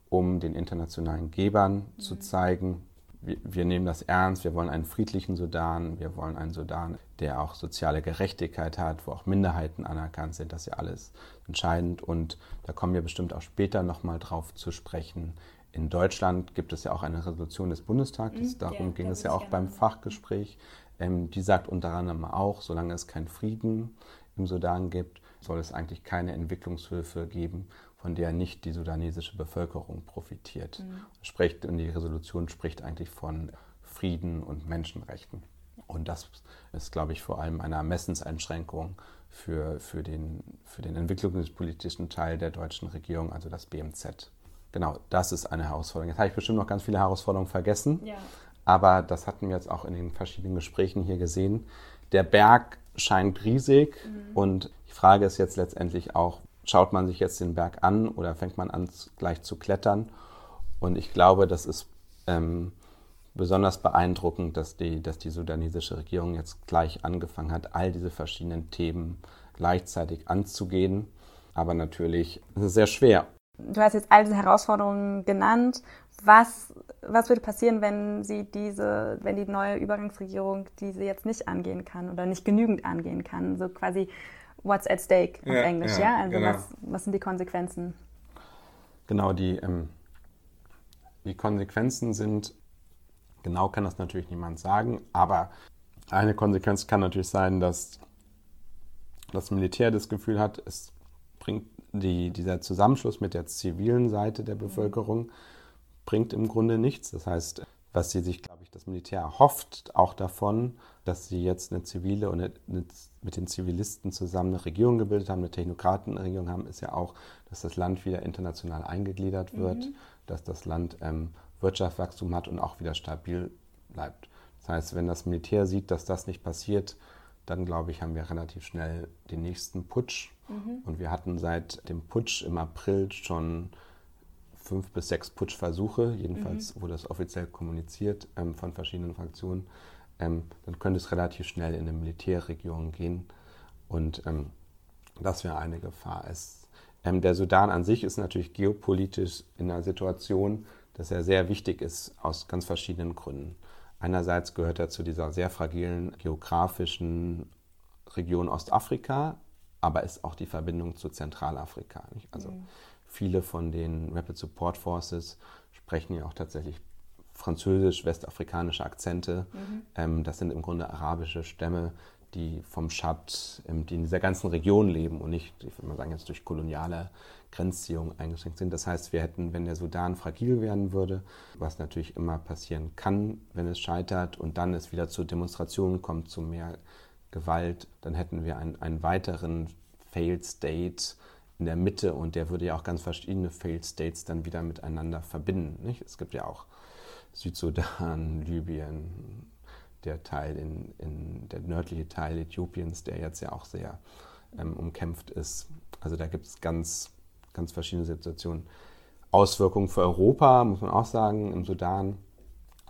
um den internationalen Gebern mhm. zu zeigen, wir, wir, nehmen das ernst, wir wollen einen friedlichen Sudan, wir wollen einen Sudan, der auch soziale Gerechtigkeit hat, wo auch Minderheiten anerkannt sind, das ist ja alles entscheidend. Und da kommen wir bestimmt auch später nochmal drauf zu sprechen, in Deutschland gibt es ja auch eine Resolution des Bundestages, mhm, darum ja, ging es ja auch beim Fachgespräch. Ähm, die sagt unter anderem auch, solange es keinen Frieden im Sudan gibt, soll es eigentlich keine Entwicklungshilfe geben, von der nicht die sudanesische Bevölkerung profitiert. Mhm. Spricht, und die Resolution spricht eigentlich von Frieden und Menschenrechten. Und das ist, glaube ich, vor allem eine Ermessenseinschränkung für, für, den, für den entwicklungspolitischen Teil der deutschen Regierung, also das BMZ. Genau, das ist eine Herausforderung. Jetzt habe ich bestimmt noch ganz viele Herausforderungen vergessen, ja. aber das hatten wir jetzt auch in den verschiedenen Gesprächen hier gesehen. Der Berg scheint riesig mhm. und die Frage ist jetzt letztendlich auch, schaut man sich jetzt den Berg an oder fängt man an gleich zu klettern? Und ich glaube, das ist ähm, besonders beeindruckend, dass die, dass die sudanesische Regierung jetzt gleich angefangen hat, all diese verschiedenen Themen gleichzeitig anzugehen. Aber natürlich ist es sehr schwer du hast jetzt all diese Herausforderungen genannt. Was, was würde passieren, wenn sie diese, wenn die neue Übergangsregierung diese jetzt nicht angehen kann oder nicht genügend angehen kann? So quasi what's at stake auf ja, Englisch, ja? ja? Also genau. was, was sind die Konsequenzen? Genau, die, ähm, die Konsequenzen sind, genau kann das natürlich niemand sagen, aber eine Konsequenz kann natürlich sein, dass das Militär das Gefühl hat, es bringt die, dieser Zusammenschluss mit der zivilen Seite der Bevölkerung bringt im Grunde nichts. Das heißt, was sie sich, glaube ich, das Militär erhofft, auch davon, dass sie jetzt eine zivile und eine, eine, mit den Zivilisten zusammen eine Regierung gebildet haben, eine Technokratenregierung haben, ist ja auch, dass das Land wieder international eingegliedert wird, mhm. dass das Land ähm, Wirtschaftswachstum hat und auch wieder stabil bleibt. Das heißt, wenn das Militär sieht, dass das nicht passiert, dann glaube ich, haben wir relativ schnell den nächsten Putsch. Mhm. Und wir hatten seit dem Putsch im April schon fünf bis sechs Putschversuche, jedenfalls mhm. wurde das offiziell kommuniziert ähm, von verschiedenen Fraktionen. Ähm, dann könnte es relativ schnell in eine Militärregierung gehen. Und ähm, das wäre eine Gefahr. Es, ähm, der Sudan an sich ist natürlich geopolitisch in einer Situation, dass er sehr wichtig ist aus ganz verschiedenen Gründen. Einerseits gehört er zu dieser sehr fragilen geografischen Region Ostafrika, aber ist auch die Verbindung zu Zentralafrika. Nicht? Also mhm. viele von den Rapid Support Forces sprechen ja auch tatsächlich französisch-westafrikanische Akzente. Mhm. Ähm, das sind im Grunde arabische Stämme, die vom Schad, ähm, die in dieser ganzen Region leben und nicht, ich würde mal sagen, jetzt durch koloniale Grenzziehungen eingeschränkt sind. Das heißt, wir hätten, wenn der Sudan fragil werden würde, was natürlich immer passieren kann, wenn es scheitert und dann es wieder zu Demonstrationen kommt, zu mehr Gewalt, dann hätten wir einen, einen weiteren Failed State in der Mitte und der würde ja auch ganz verschiedene Failed States dann wieder miteinander verbinden. Nicht? Es gibt ja auch Südsudan, (laughs) Libyen, der Teil in, in der nördliche Teil Äthiopiens, der jetzt ja auch sehr ähm, umkämpft ist. Also da gibt es ganz, ganz verschiedene Situationen. Auswirkungen für Europa, muss man auch sagen, im Sudan.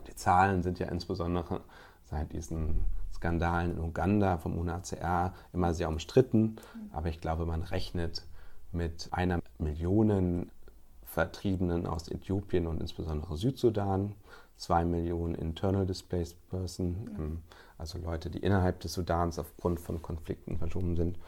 Die Zahlen sind ja insbesondere seit diesen Skandalen in Uganda vom UNHCR immer sehr umstritten. Aber ich glaube, man rechnet mit einer Million Vertriebenen aus Äthiopien und insbesondere Südsudan, zwei Millionen Internal Displaced Person, ähm, also Leute, die innerhalb des Sudans aufgrund von Konflikten verschoben sind.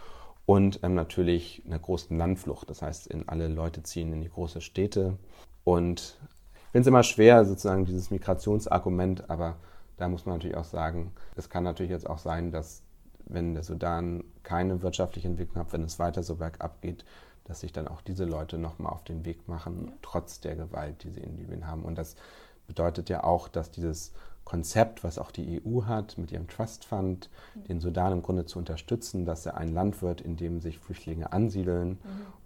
Und ähm, natürlich einer großen Landflucht. Das heißt, in alle Leute ziehen in die großen Städte. Und ich finde es immer schwer, sozusagen dieses Migrationsargument, aber da muss man natürlich auch sagen, es kann natürlich jetzt auch sein, dass wenn der Sudan keine wirtschaftliche Entwicklung hat, wenn es weiter so bergab geht, dass sich dann auch diese Leute nochmal auf den Weg machen, trotz der Gewalt, die sie in Libyen haben. Und das bedeutet ja auch, dass dieses Konzept, was auch die EU hat, mit ihrem Trust Fund, den Sudan im Grunde zu unterstützen, dass er ein Land wird, in dem sich Flüchtlinge ansiedeln mhm.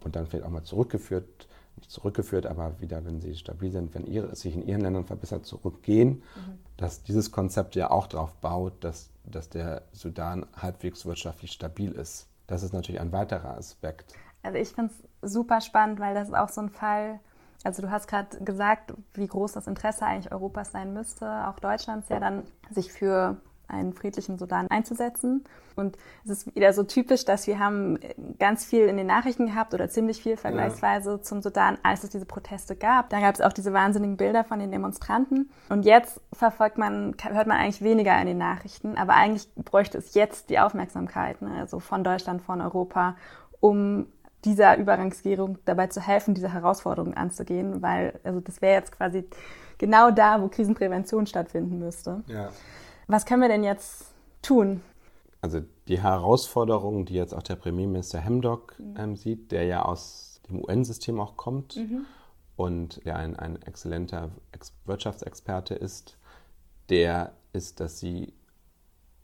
und dann vielleicht auch mal zurückgeführt, nicht zurückgeführt, aber wieder, wenn sie stabil sind, wenn ihre, sich in ihren Ländern verbessert, zurückgehen, mhm. dass dieses Konzept ja auch darauf baut, dass, dass der Sudan halbwegs wirtschaftlich stabil ist. Das ist natürlich ein weiterer Aspekt. Also ich finde es super spannend, weil das ist auch so ein Fall, also du hast gerade gesagt, wie groß das Interesse eigentlich Europas sein müsste, auch Deutschlands ja dann, sich für einen friedlichen Sudan einzusetzen. Und es ist wieder so typisch, dass wir haben ganz viel in den Nachrichten gehabt oder ziemlich viel vergleichsweise ja. zum Sudan, als es diese Proteste gab. Da gab es auch diese wahnsinnigen Bilder von den Demonstranten. Und jetzt verfolgt man, hört man eigentlich weniger in den Nachrichten, aber eigentlich bräuchte es jetzt die Aufmerksamkeit, ne? also von Deutschland, von Europa, um dieser Übergangsregierung dabei zu helfen, diese Herausforderungen anzugehen, weil also das wäre jetzt quasi genau da, wo Krisenprävention stattfinden müsste. Ja. Was können wir denn jetzt tun? Also die Herausforderungen, die jetzt auch der Premierminister Hemdock mhm. ähm, sieht, der ja aus dem UN-System auch kommt mhm. und der ein, ein exzellenter Wirtschaftsexperte ist, der ist, dass sie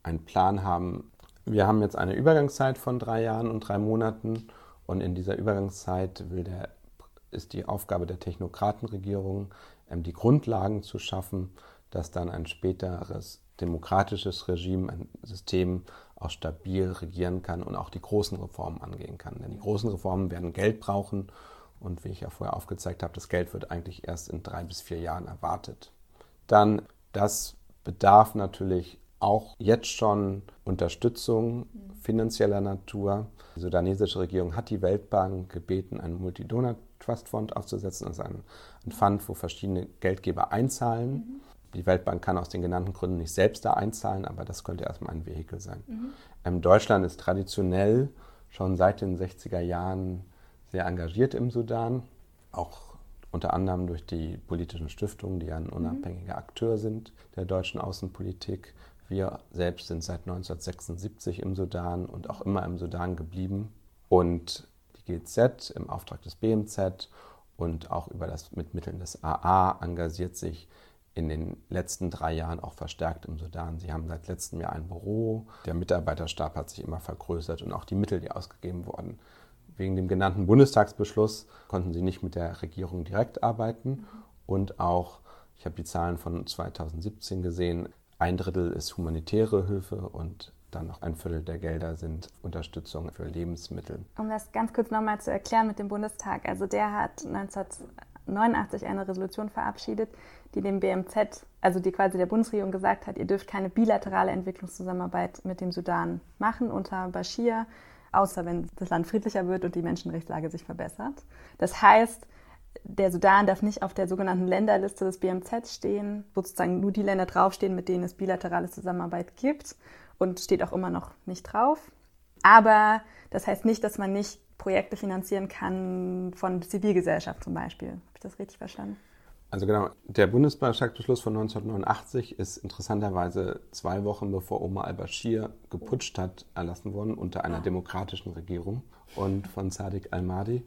einen Plan haben. Wir haben jetzt eine Übergangszeit von drei Jahren und drei Monaten und in dieser Übergangszeit der, ist die Aufgabe der Technokratenregierung, ähm, die Grundlagen zu schaffen, dass dann ein späteres demokratisches Regime, ein System auch stabil regieren kann und auch die großen Reformen angehen kann. Denn die großen Reformen werden Geld brauchen und wie ich ja vorher aufgezeigt habe, das Geld wird eigentlich erst in drei bis vier Jahren erwartet. Dann, das bedarf natürlich auch jetzt schon Unterstützung finanzieller Natur. Die sudanesische Regierung hat die Weltbank gebeten, einen Multidonor-Trust-Fund aufzusetzen. Das ist ein, ein, Fund, wo verschiedene Geldgeber einzahlen. Mhm. Die Weltbank kann aus den genannten Gründen nicht selbst da einzahlen, aber das könnte erstmal ein Vehikel sein. Mhm. Ähm, Deutschland ist traditionell schon seit den 60er Jahren sehr engagiert im Sudan, auch unter anderem durch die politischen Stiftungen, die ein unabhängiger Akteur sind der deutschen Außenpolitik. Wir selbst sind seit 1976 im Sudan und auch immer im Sudan geblieben. Und die GZ im Auftrag des BMZ und auch über das, mit Mitteln des AA engagiert sich in den letzten drei Jahren auch verstärkt im Sudan. Sie haben seit letztem Jahr ein Büro. Der Mitarbeiterstab hat sich immer vergrößert und auch die Mittel, die ausgegeben wurden. Wegen dem genannten Bundestagsbeschluss konnten sie nicht mit der Regierung direkt arbeiten und auch, ich habe die Zahlen von 2017 gesehen, ein Drittel ist humanitäre Hilfe und dann noch ein Viertel der Gelder sind Unterstützung für Lebensmittel. Um das ganz kurz nochmal zu erklären mit dem Bundestag. Also der hat 1989 eine Resolution verabschiedet, die dem BMZ, also die quasi der Bundesregierung gesagt hat, ihr dürft keine bilaterale Entwicklungszusammenarbeit mit dem Sudan machen unter Bashir, außer wenn das Land friedlicher wird und die Menschenrechtslage sich verbessert. Das heißt, der Sudan darf nicht auf der sogenannten Länderliste des BMZ stehen, wo sozusagen nur die Länder draufstehen, mit denen es bilaterale Zusammenarbeit gibt und steht auch immer noch nicht drauf. Aber das heißt nicht, dass man nicht Projekte finanzieren kann von Zivilgesellschaft zum Beispiel. Habe ich das richtig verstanden? Also genau, der Bundestagsbeschluss von 1989 ist interessanterweise zwei Wochen bevor Omar al-Bashir geputscht hat, erlassen worden unter einer demokratischen Regierung und von Sadiq al-Mahdi.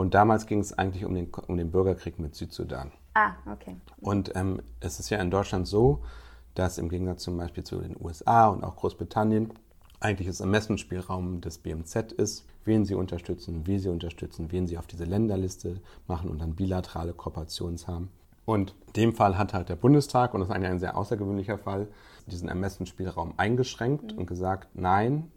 Und damals ging es eigentlich um den, um den Bürgerkrieg mit Südsudan. Ah, okay. Und ähm, es ist ja in Deutschland so, dass im Gegensatz zum Beispiel zu den USA und auch Großbritannien eigentlich das Ermessensspielraum des BMZ ist, wen sie unterstützen, wie sie unterstützen, wen sie auf diese Länderliste machen und dann bilaterale Kooperationen haben. Und in dem Fall hat halt der Bundestag, und das ist eigentlich ein sehr außergewöhnlicher Fall, diesen Ermessensspielraum eingeschränkt mhm. und gesagt, nein,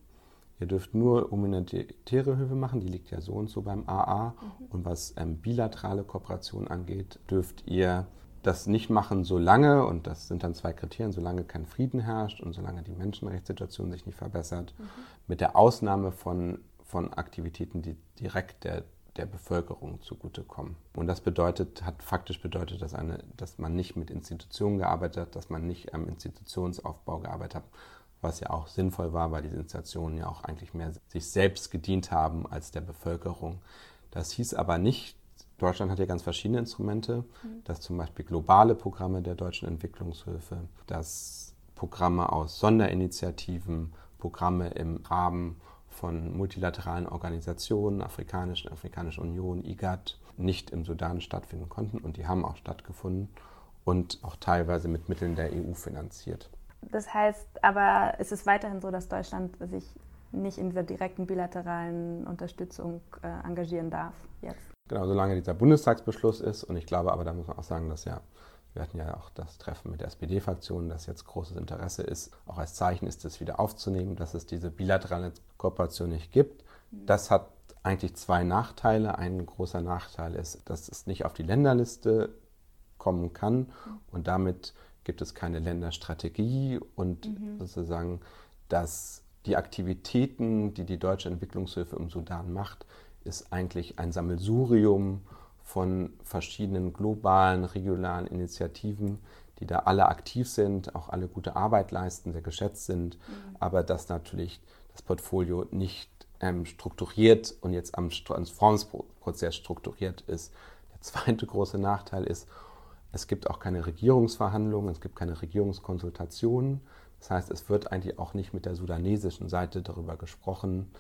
ihr dürft nur humanitäre Hilfe machen, die liegt ja so und so beim AA. Mhm. Und was ähm, bilaterale Kooperation angeht, dürft ihr das nicht machen, solange, und das sind dann zwei Kriterien, solange kein Frieden herrscht und solange die Menschenrechtssituation sich nicht verbessert, mhm. mit der Ausnahme von, von Aktivitäten, die direkt der, der Bevölkerung zugutekommen. Und das bedeutet, hat faktisch bedeutet, dass, eine, dass man nicht mit Institutionen gearbeitet hat, dass man nicht am Institutionsaufbau gearbeitet hat, was ja auch sinnvoll war, weil diese Institutionen ja auch eigentlich mehr sich selbst gedient haben als der Bevölkerung. Das hieß aber nicht, Deutschland hat ja ganz verschiedene Instrumente, mhm. dass zum Beispiel globale Programme der deutschen Entwicklungshilfe, dass Programme aus Sonderinitiativen, Programme im Rahmen von multilateralen Organisationen, Afrikanischen, Afrikanische Union, IGAD, nicht im Sudan stattfinden konnten und die haben auch stattgefunden und auch teilweise mit Mitteln der EU finanziert. Das heißt aber, es ist weiterhin so, dass Deutschland sich nicht in dieser direkten bilateralen Unterstützung äh, engagieren darf jetzt. Genau, solange dieser Bundestagsbeschluss ist. Und ich glaube aber, da muss man auch sagen, dass ja, wir hatten ja auch das Treffen mit der SPD-Fraktion, dass jetzt großes Interesse ist, auch als Zeichen ist es wieder aufzunehmen, dass es diese bilaterale Kooperation nicht gibt. Das hat eigentlich zwei Nachteile. Ein großer Nachteil ist, dass es nicht auf die Länderliste kommen kann und damit gibt es keine Länderstrategie und mhm. sozusagen, dass die Aktivitäten, die die deutsche Entwicklungshilfe im Sudan macht, ist eigentlich ein Sammelsurium von verschiedenen globalen, regionalen Initiativen, die da alle aktiv sind, auch alle gute Arbeit leisten, sehr geschätzt sind, mhm. aber dass natürlich das Portfolio nicht ähm, strukturiert und jetzt am Transformsprozess strukturiert ist. Der zweite große Nachteil ist, es gibt auch keine Regierungsverhandlungen, es gibt keine Regierungskonsultationen. Das heißt, es wird eigentlich auch nicht mit der sudanesischen Seite darüber gesprochen,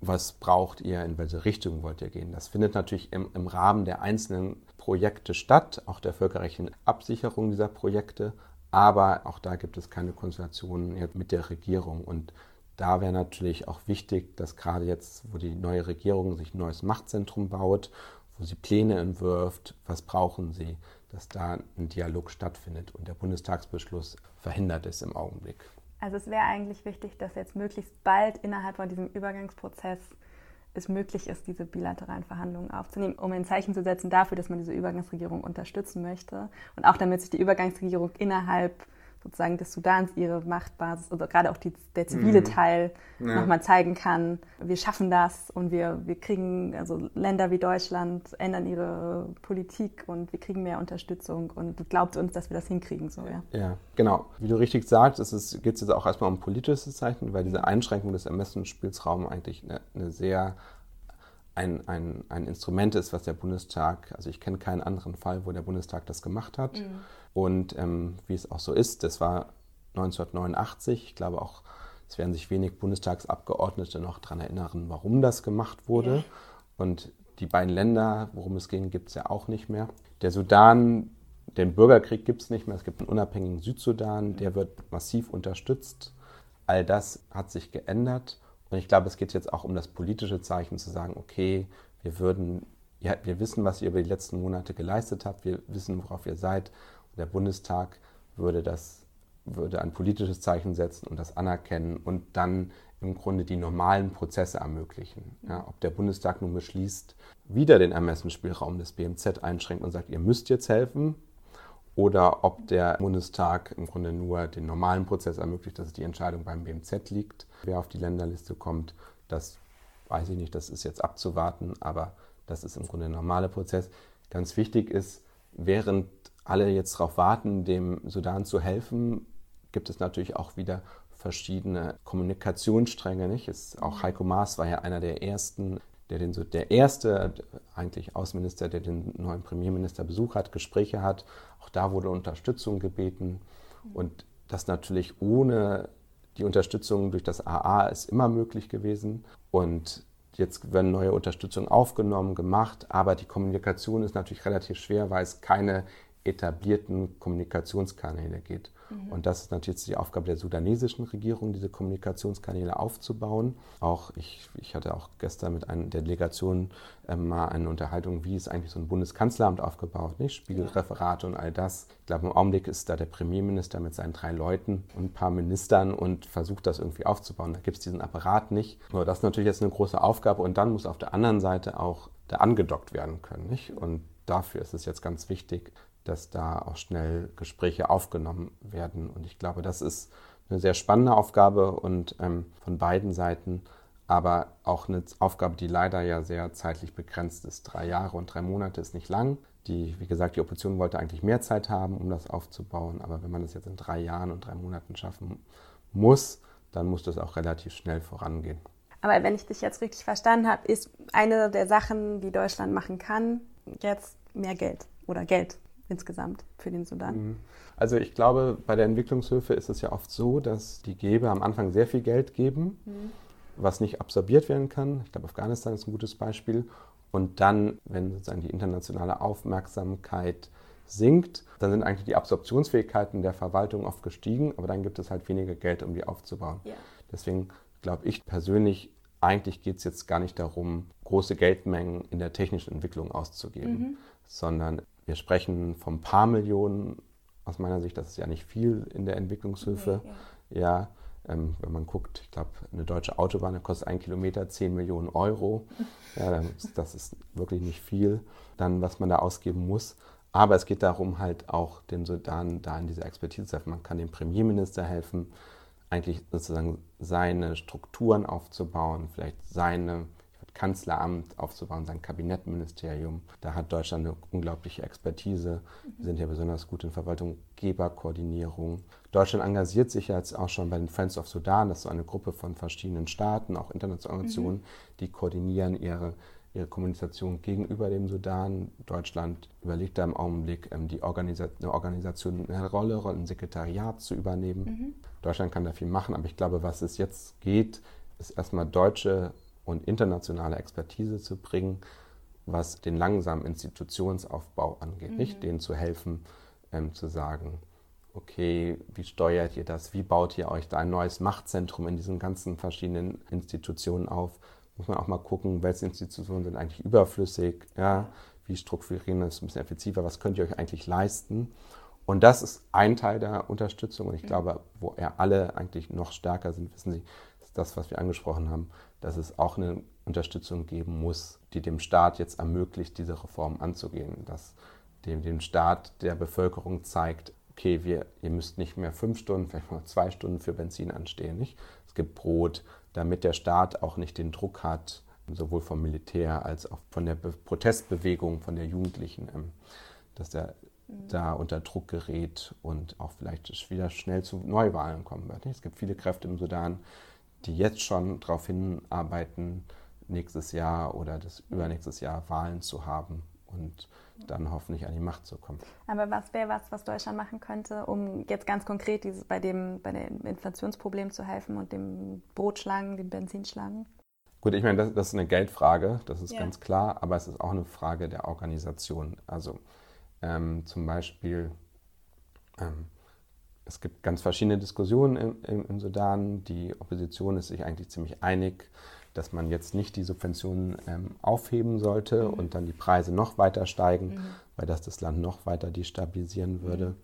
was braucht ihr, in welche Richtung wollt ihr gehen. Das findet natürlich im, im Rahmen der einzelnen Projekte statt, auch der völkerrechtlichen Absicherung dieser Projekte. Aber auch da gibt es keine Konsultationen mit der Regierung. Und da wäre natürlich auch wichtig, dass gerade jetzt, wo die neue Regierung sich ein neues Machtzentrum baut, wo sie Pläne entwirft, was brauchen sie, dass da ein Dialog stattfindet. Und der Bundestagsbeschluss verhindert es im Augenblick. Also es wäre eigentlich wichtig, dass jetzt möglichst bald innerhalb von diesem Übergangsprozess es möglich ist, diese bilateralen Verhandlungen aufzunehmen, um ein Zeichen zu setzen dafür, dass man diese Übergangsregierung unterstützen möchte und auch damit sich die Übergangsregierung innerhalb sozusagen des Sudans ihre Machtbasis, oder gerade auch die, der zivile mhm. Teil ja. nochmal zeigen kann, wir schaffen das und wir, wir kriegen, also Länder wie Deutschland ändern ihre Politik und wir kriegen mehr Unterstützung und glaubt uns, dass wir das hinkriegen. So, ja. ja, genau. Wie du richtig sagst, geht es jetzt auch erstmal um politisches Zeichen, weil diese Einschränkung des Ermessensspielraums eigentlich eine, eine sehr ein, ein, ein Instrument ist, was der Bundestag, also ich kenne keinen anderen Fall, wo der Bundestag das gemacht hat. Mhm. Und ähm, wie es auch so ist, das war 1989. Ich glaube auch, es werden sich wenig Bundestagsabgeordnete noch daran erinnern, warum das gemacht wurde. Ja. Und die beiden Länder, worum es ging, gibt es ja auch nicht mehr. Der Sudan, den Bürgerkrieg gibt es nicht mehr. Es gibt einen unabhängigen Südsudan, der wird massiv unterstützt. All das hat sich geändert. Und ich glaube, es geht jetzt auch um das politische Zeichen zu sagen, okay, wir würden, ja, wir wissen, was ihr über die letzten Monate geleistet habt, wir wissen, worauf ihr seid. Und der Bundestag würde das, würde ein politisches Zeichen setzen und das anerkennen und dann im Grunde die normalen Prozesse ermöglichen. Ja, ob der Bundestag nun beschließt, wieder den Ermessensspielraum des BMZ einschränkt und sagt, ihr müsst jetzt helfen, oder ob der Bundestag im Grunde nur den normalen Prozess ermöglicht, dass die Entscheidung beim BMZ liegt. Wer auf die Länderliste kommt, das weiß ich nicht, das ist jetzt abzuwarten, aber das ist im Grunde der normale Prozess. Ganz wichtig ist, während alle jetzt darauf warten, dem Sudan zu helfen, gibt es natürlich auch wieder verschiedene Kommunikationsstränge. Nicht? Es, auch Heiko Maas war ja einer der ersten, der den der erste eigentlich Außenminister, der den neuen Premierminister besucht hat, Gespräche hat. Auch da wurde Unterstützung gebeten und das natürlich ohne die Unterstützung durch das AA ist immer möglich gewesen und jetzt werden neue Unterstützungen aufgenommen, gemacht, aber die Kommunikation ist natürlich relativ schwer, weil es keine etablierten Kommunikationskanäle geht. Mhm. Und das ist natürlich die Aufgabe der sudanesischen Regierung, diese Kommunikationskanäle aufzubauen. Auch ich, ich hatte auch gestern mit einer der Delegationen äh, mal eine Unterhaltung, wie ist eigentlich so ein Bundeskanzleramt aufgebaut, nicht? Spiegelreferate und all das. Ich glaube, im Augenblick ist da der Premierminister mit seinen drei Leuten und ein paar Ministern und versucht das irgendwie aufzubauen. Da gibt es diesen Apparat nicht. Aber das ist natürlich jetzt eine große Aufgabe und dann muss auf der anderen Seite auch da angedockt werden können, nicht? Und dafür ist es jetzt ganz wichtig, dass da auch schnell Gespräche aufgenommen werden. Und ich glaube, das ist eine sehr spannende Aufgabe und ähm, von beiden Seiten, aber auch eine Aufgabe, die leider ja sehr zeitlich begrenzt ist. Drei Jahre und drei Monate ist nicht lang. Die, wie gesagt, die Opposition wollte eigentlich mehr Zeit haben, um das aufzubauen. Aber wenn man das jetzt in drei Jahren und drei Monaten schaffen muss, dann muss das auch relativ schnell vorangehen. Aber wenn ich dich jetzt richtig verstanden habe, ist eine der Sachen, die Deutschland machen kann, jetzt mehr Geld oder Geld insgesamt für den Sudan? Mhm. Also ich glaube, bei der Entwicklungshilfe ist es ja oft so, dass die Geber am Anfang sehr viel Geld geben, mhm. was nicht absorbiert werden kann. Ich glaube, Afghanistan ist ein gutes Beispiel. Und dann, wenn sozusagen die internationale Aufmerksamkeit sinkt, dann sind eigentlich die Absorptionsfähigkeiten der Verwaltung oft gestiegen, aber dann gibt es halt weniger Geld, um die aufzubauen. Ja. Deswegen glaube ich persönlich, eigentlich geht es jetzt gar nicht darum, große Geldmengen in der technischen Entwicklung auszugeben, mhm. sondern wir sprechen von paar Millionen. Aus meiner Sicht, das ist ja nicht viel in der Entwicklungshilfe. Okay, ja, ja ähm, wenn man guckt, ich glaube, eine deutsche Autobahn kostet ein Kilometer 10 Millionen Euro. (laughs) Ja, das ist wirklich nicht viel, dann was man da ausgeben muss. Aber es geht darum, halt auch den Sudan da in dieser Expertise zu helfen. Man kann dem Premierminister helfen, eigentlich sozusagen seine Strukturen aufzubauen, vielleicht seine Kanzleramt aufzubauen, sein Kabinettministerium. Da hat Deutschland eine unglaubliche Expertise. Wir sind ja besonders gut in Verwaltung, Geberkoordinierung. Deutschland engagiert sich jetzt auch schon bei den Friends of Sudan. Das ist so eine Gruppe von verschiedenen Staaten, auch internationalen Organisationen, mhm. die koordinieren ihre ihre Kommunikation gegenüber dem Sudan. Deutschland überlegt da im Augenblick, ähm, die Organisa eine Organisation eine Rolle, ein Sekretariat zu übernehmen. Mhm. Deutschland kann da viel machen, aber ich glaube, was es jetzt geht, ist erstmal deutsche und internationale Expertise zu bringen, was den langsamen Institutionsaufbau angeht. Mhm. Nicht denen zu helfen, ähm, zu sagen, okay, wie steuert ihr das? Wie baut ihr euch da ein neues Machtzentrum in diesen ganzen verschiedenen Institutionen auf? Muss man auch mal gucken, welche Institutionen sind eigentlich überflüssig, ja? wie strukturieren das ein bisschen effektiver, was könnt ihr euch eigentlich leisten? Und das ist ein Teil der Unterstützung. Und ich mhm. glaube, wo er alle eigentlich noch stärker sind, wissen Sie, das, was wir angesprochen haben, dass es auch eine Unterstützung geben muss, die dem Staat jetzt ermöglicht, diese Reform anzugehen, dass dem, dem Staat der Bevölkerung zeigt, okay, wir, ihr müsst nicht mehr fünf Stunden, vielleicht mal zwei Stunden für Benzin anstehen. Nicht? Es gibt Brot, damit der Staat auch nicht den Druck hat, sowohl vom Militär als auch von der Be Protestbewegung, von der Jugendlichen, ähm, dass er mhm. da unter Druck gerät und auch vielleicht wieder schnell zu Neuwahlen kommen wird. Es gibt viele Kräfte im Sudan, die jetzt schon darauf hinarbeiten, nächstes Jahr oder das übernächstes Jahr Wahlen zu haben und dann hoffentlich an die Macht zu kommen. Aber was wäre was, was Deutschland machen könnte, um jetzt ganz konkret dieses, bei, dem, bei dem Inflationsproblem zu helfen und dem Brotschlangen, dem Benzinschlangen? Gut, ich meine, das, das ist eine Geldfrage, das ist ja. ganz klar, aber es ist auch eine Frage der Organisation. Also ähm, zum Beispiel ähm, es gibt ganz verschiedene Diskussionen im, im, im, Sudan. Die Opposition ist sich eigentlich ziemlich einig, dass man jetzt nicht die Subventionen ähm, aufheben sollte mhm. und dann die Preise noch weiter steigen, mhm. weil das das Land noch weiter destabilisieren würde. Mhm.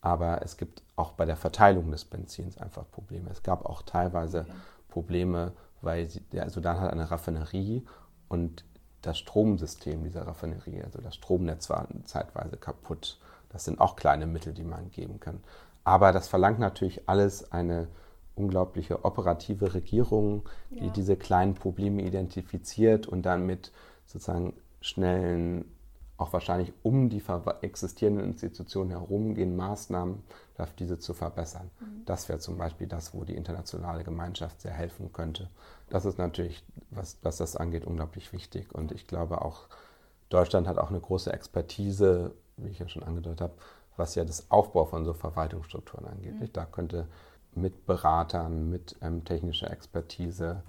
Aber es gibt auch bei der Verteilung des Benzins einfach Probleme. Es gab auch teilweise okay. Probleme, weil sie, der Sudan hat eine Raffinerie und das Stromsystem dieser Raffinerie, also das Stromnetz war zeitweise kaputt. Das sind auch kleine Mittel, die man geben kann. Aber das verlangt natürlich alles eine unglaubliche operative Regierung, die ja. diese kleinen Probleme identifiziert und dann mit sozusagen schnellen auch wahrscheinlich um die existierenden Institutionen herum gehen Maßnahmen, diese zu verbessern. Mhm. Das wäre zum Beispiel das, wo die internationale Gemeinschaft sehr helfen könnte. Das ist natürlich, was, was das angeht, unglaublich wichtig. Und ich glaube auch, Deutschland hat auch eine große Expertise, wie ich ja schon angedeutet habe, was ja das Aufbau von so Verwaltungsstrukturen angeht. Mhm. Da könnte mit Beratern, mit ähm, technischer Expertise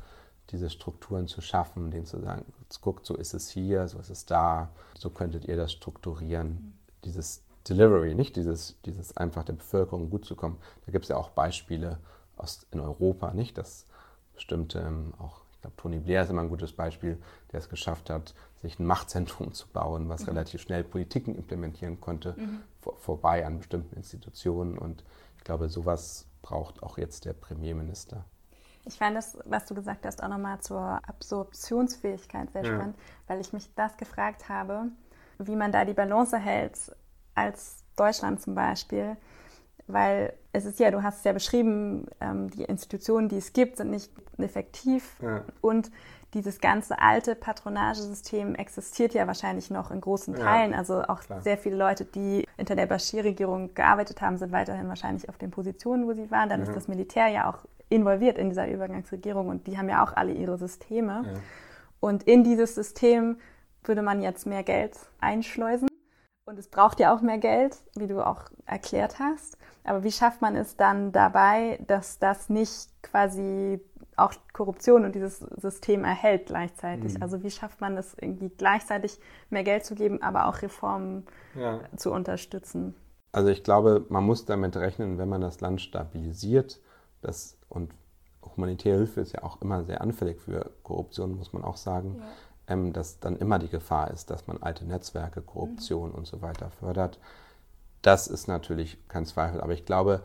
diese Strukturen zu schaffen, denen zu sagen, guckt, so ist es hier, so ist es da, so könntet ihr das strukturieren. Mhm. Dieses Delivery, nicht dieses, dieses einfach der Bevölkerung gut zu kommen. Da gibt es ja auch Beispiele aus, in Europa, nicht, dass bestimmte, ähm, auch, ich glaube, Tony Blair ist immer ein gutes Beispiel, der es geschafft hat, sich ein Machtzentrum zu bauen, was mhm. relativ schnell Politiken implementieren konnte, mhm. vor, vorbei an bestimmten Institutionen. Und ich glaube, sowas braucht auch jetzt der Premierminister. Ich fand das, was du gesagt hast, auch nochmal zur Absorptionsfähigkeit sehr spannend, ja. weil ich mich das gefragt habe, wie man da die Balance hält als Deutschland zum Beispiel. Weil es ist ja, du hast es ja beschrieben, ähm, die Institutionen, die es gibt, sind nicht effektiv ja. und dieses ganze alte Patronagesystem existiert ja wahrscheinlich noch in großen Teilen. Ja, also auch klar. sehr viele Leute, die hinter der Bashir-Regierung gearbeitet haben, sind weiterhin wahrscheinlich auf den Positionen, wo sie waren. Dann ja. ist das Militär ja auch involviert in dieser Übergangsregierung und die haben ja auch alle ihre Systeme. Ja. Und in dieses System würde man jetzt mehr Geld einschleusen. Und es braucht ja auch mehr Geld, wie du auch erklärt hast. Aber wie schafft man es dann dabei, dass das nicht quasi auch Korruption und dieses System erhält gleichzeitig? Mhm. Also wie schafft man es irgendwie gleichzeitig mehr Geld zu geben, aber auch Reformen ja. zu unterstützen? Also ich glaube, man muss damit rechnen, wenn man das Land stabilisiert, das, und humanitäre Hilfe ist ja auch immer sehr anfällig für Korruption, muss man auch sagen, ja. ähm, dass dann immer die Gefahr ist, dass man alte Netzwerke, Korruption mhm. und so weiter fördert. Das ist natürlich kein Zweifel. Aber ich glaube,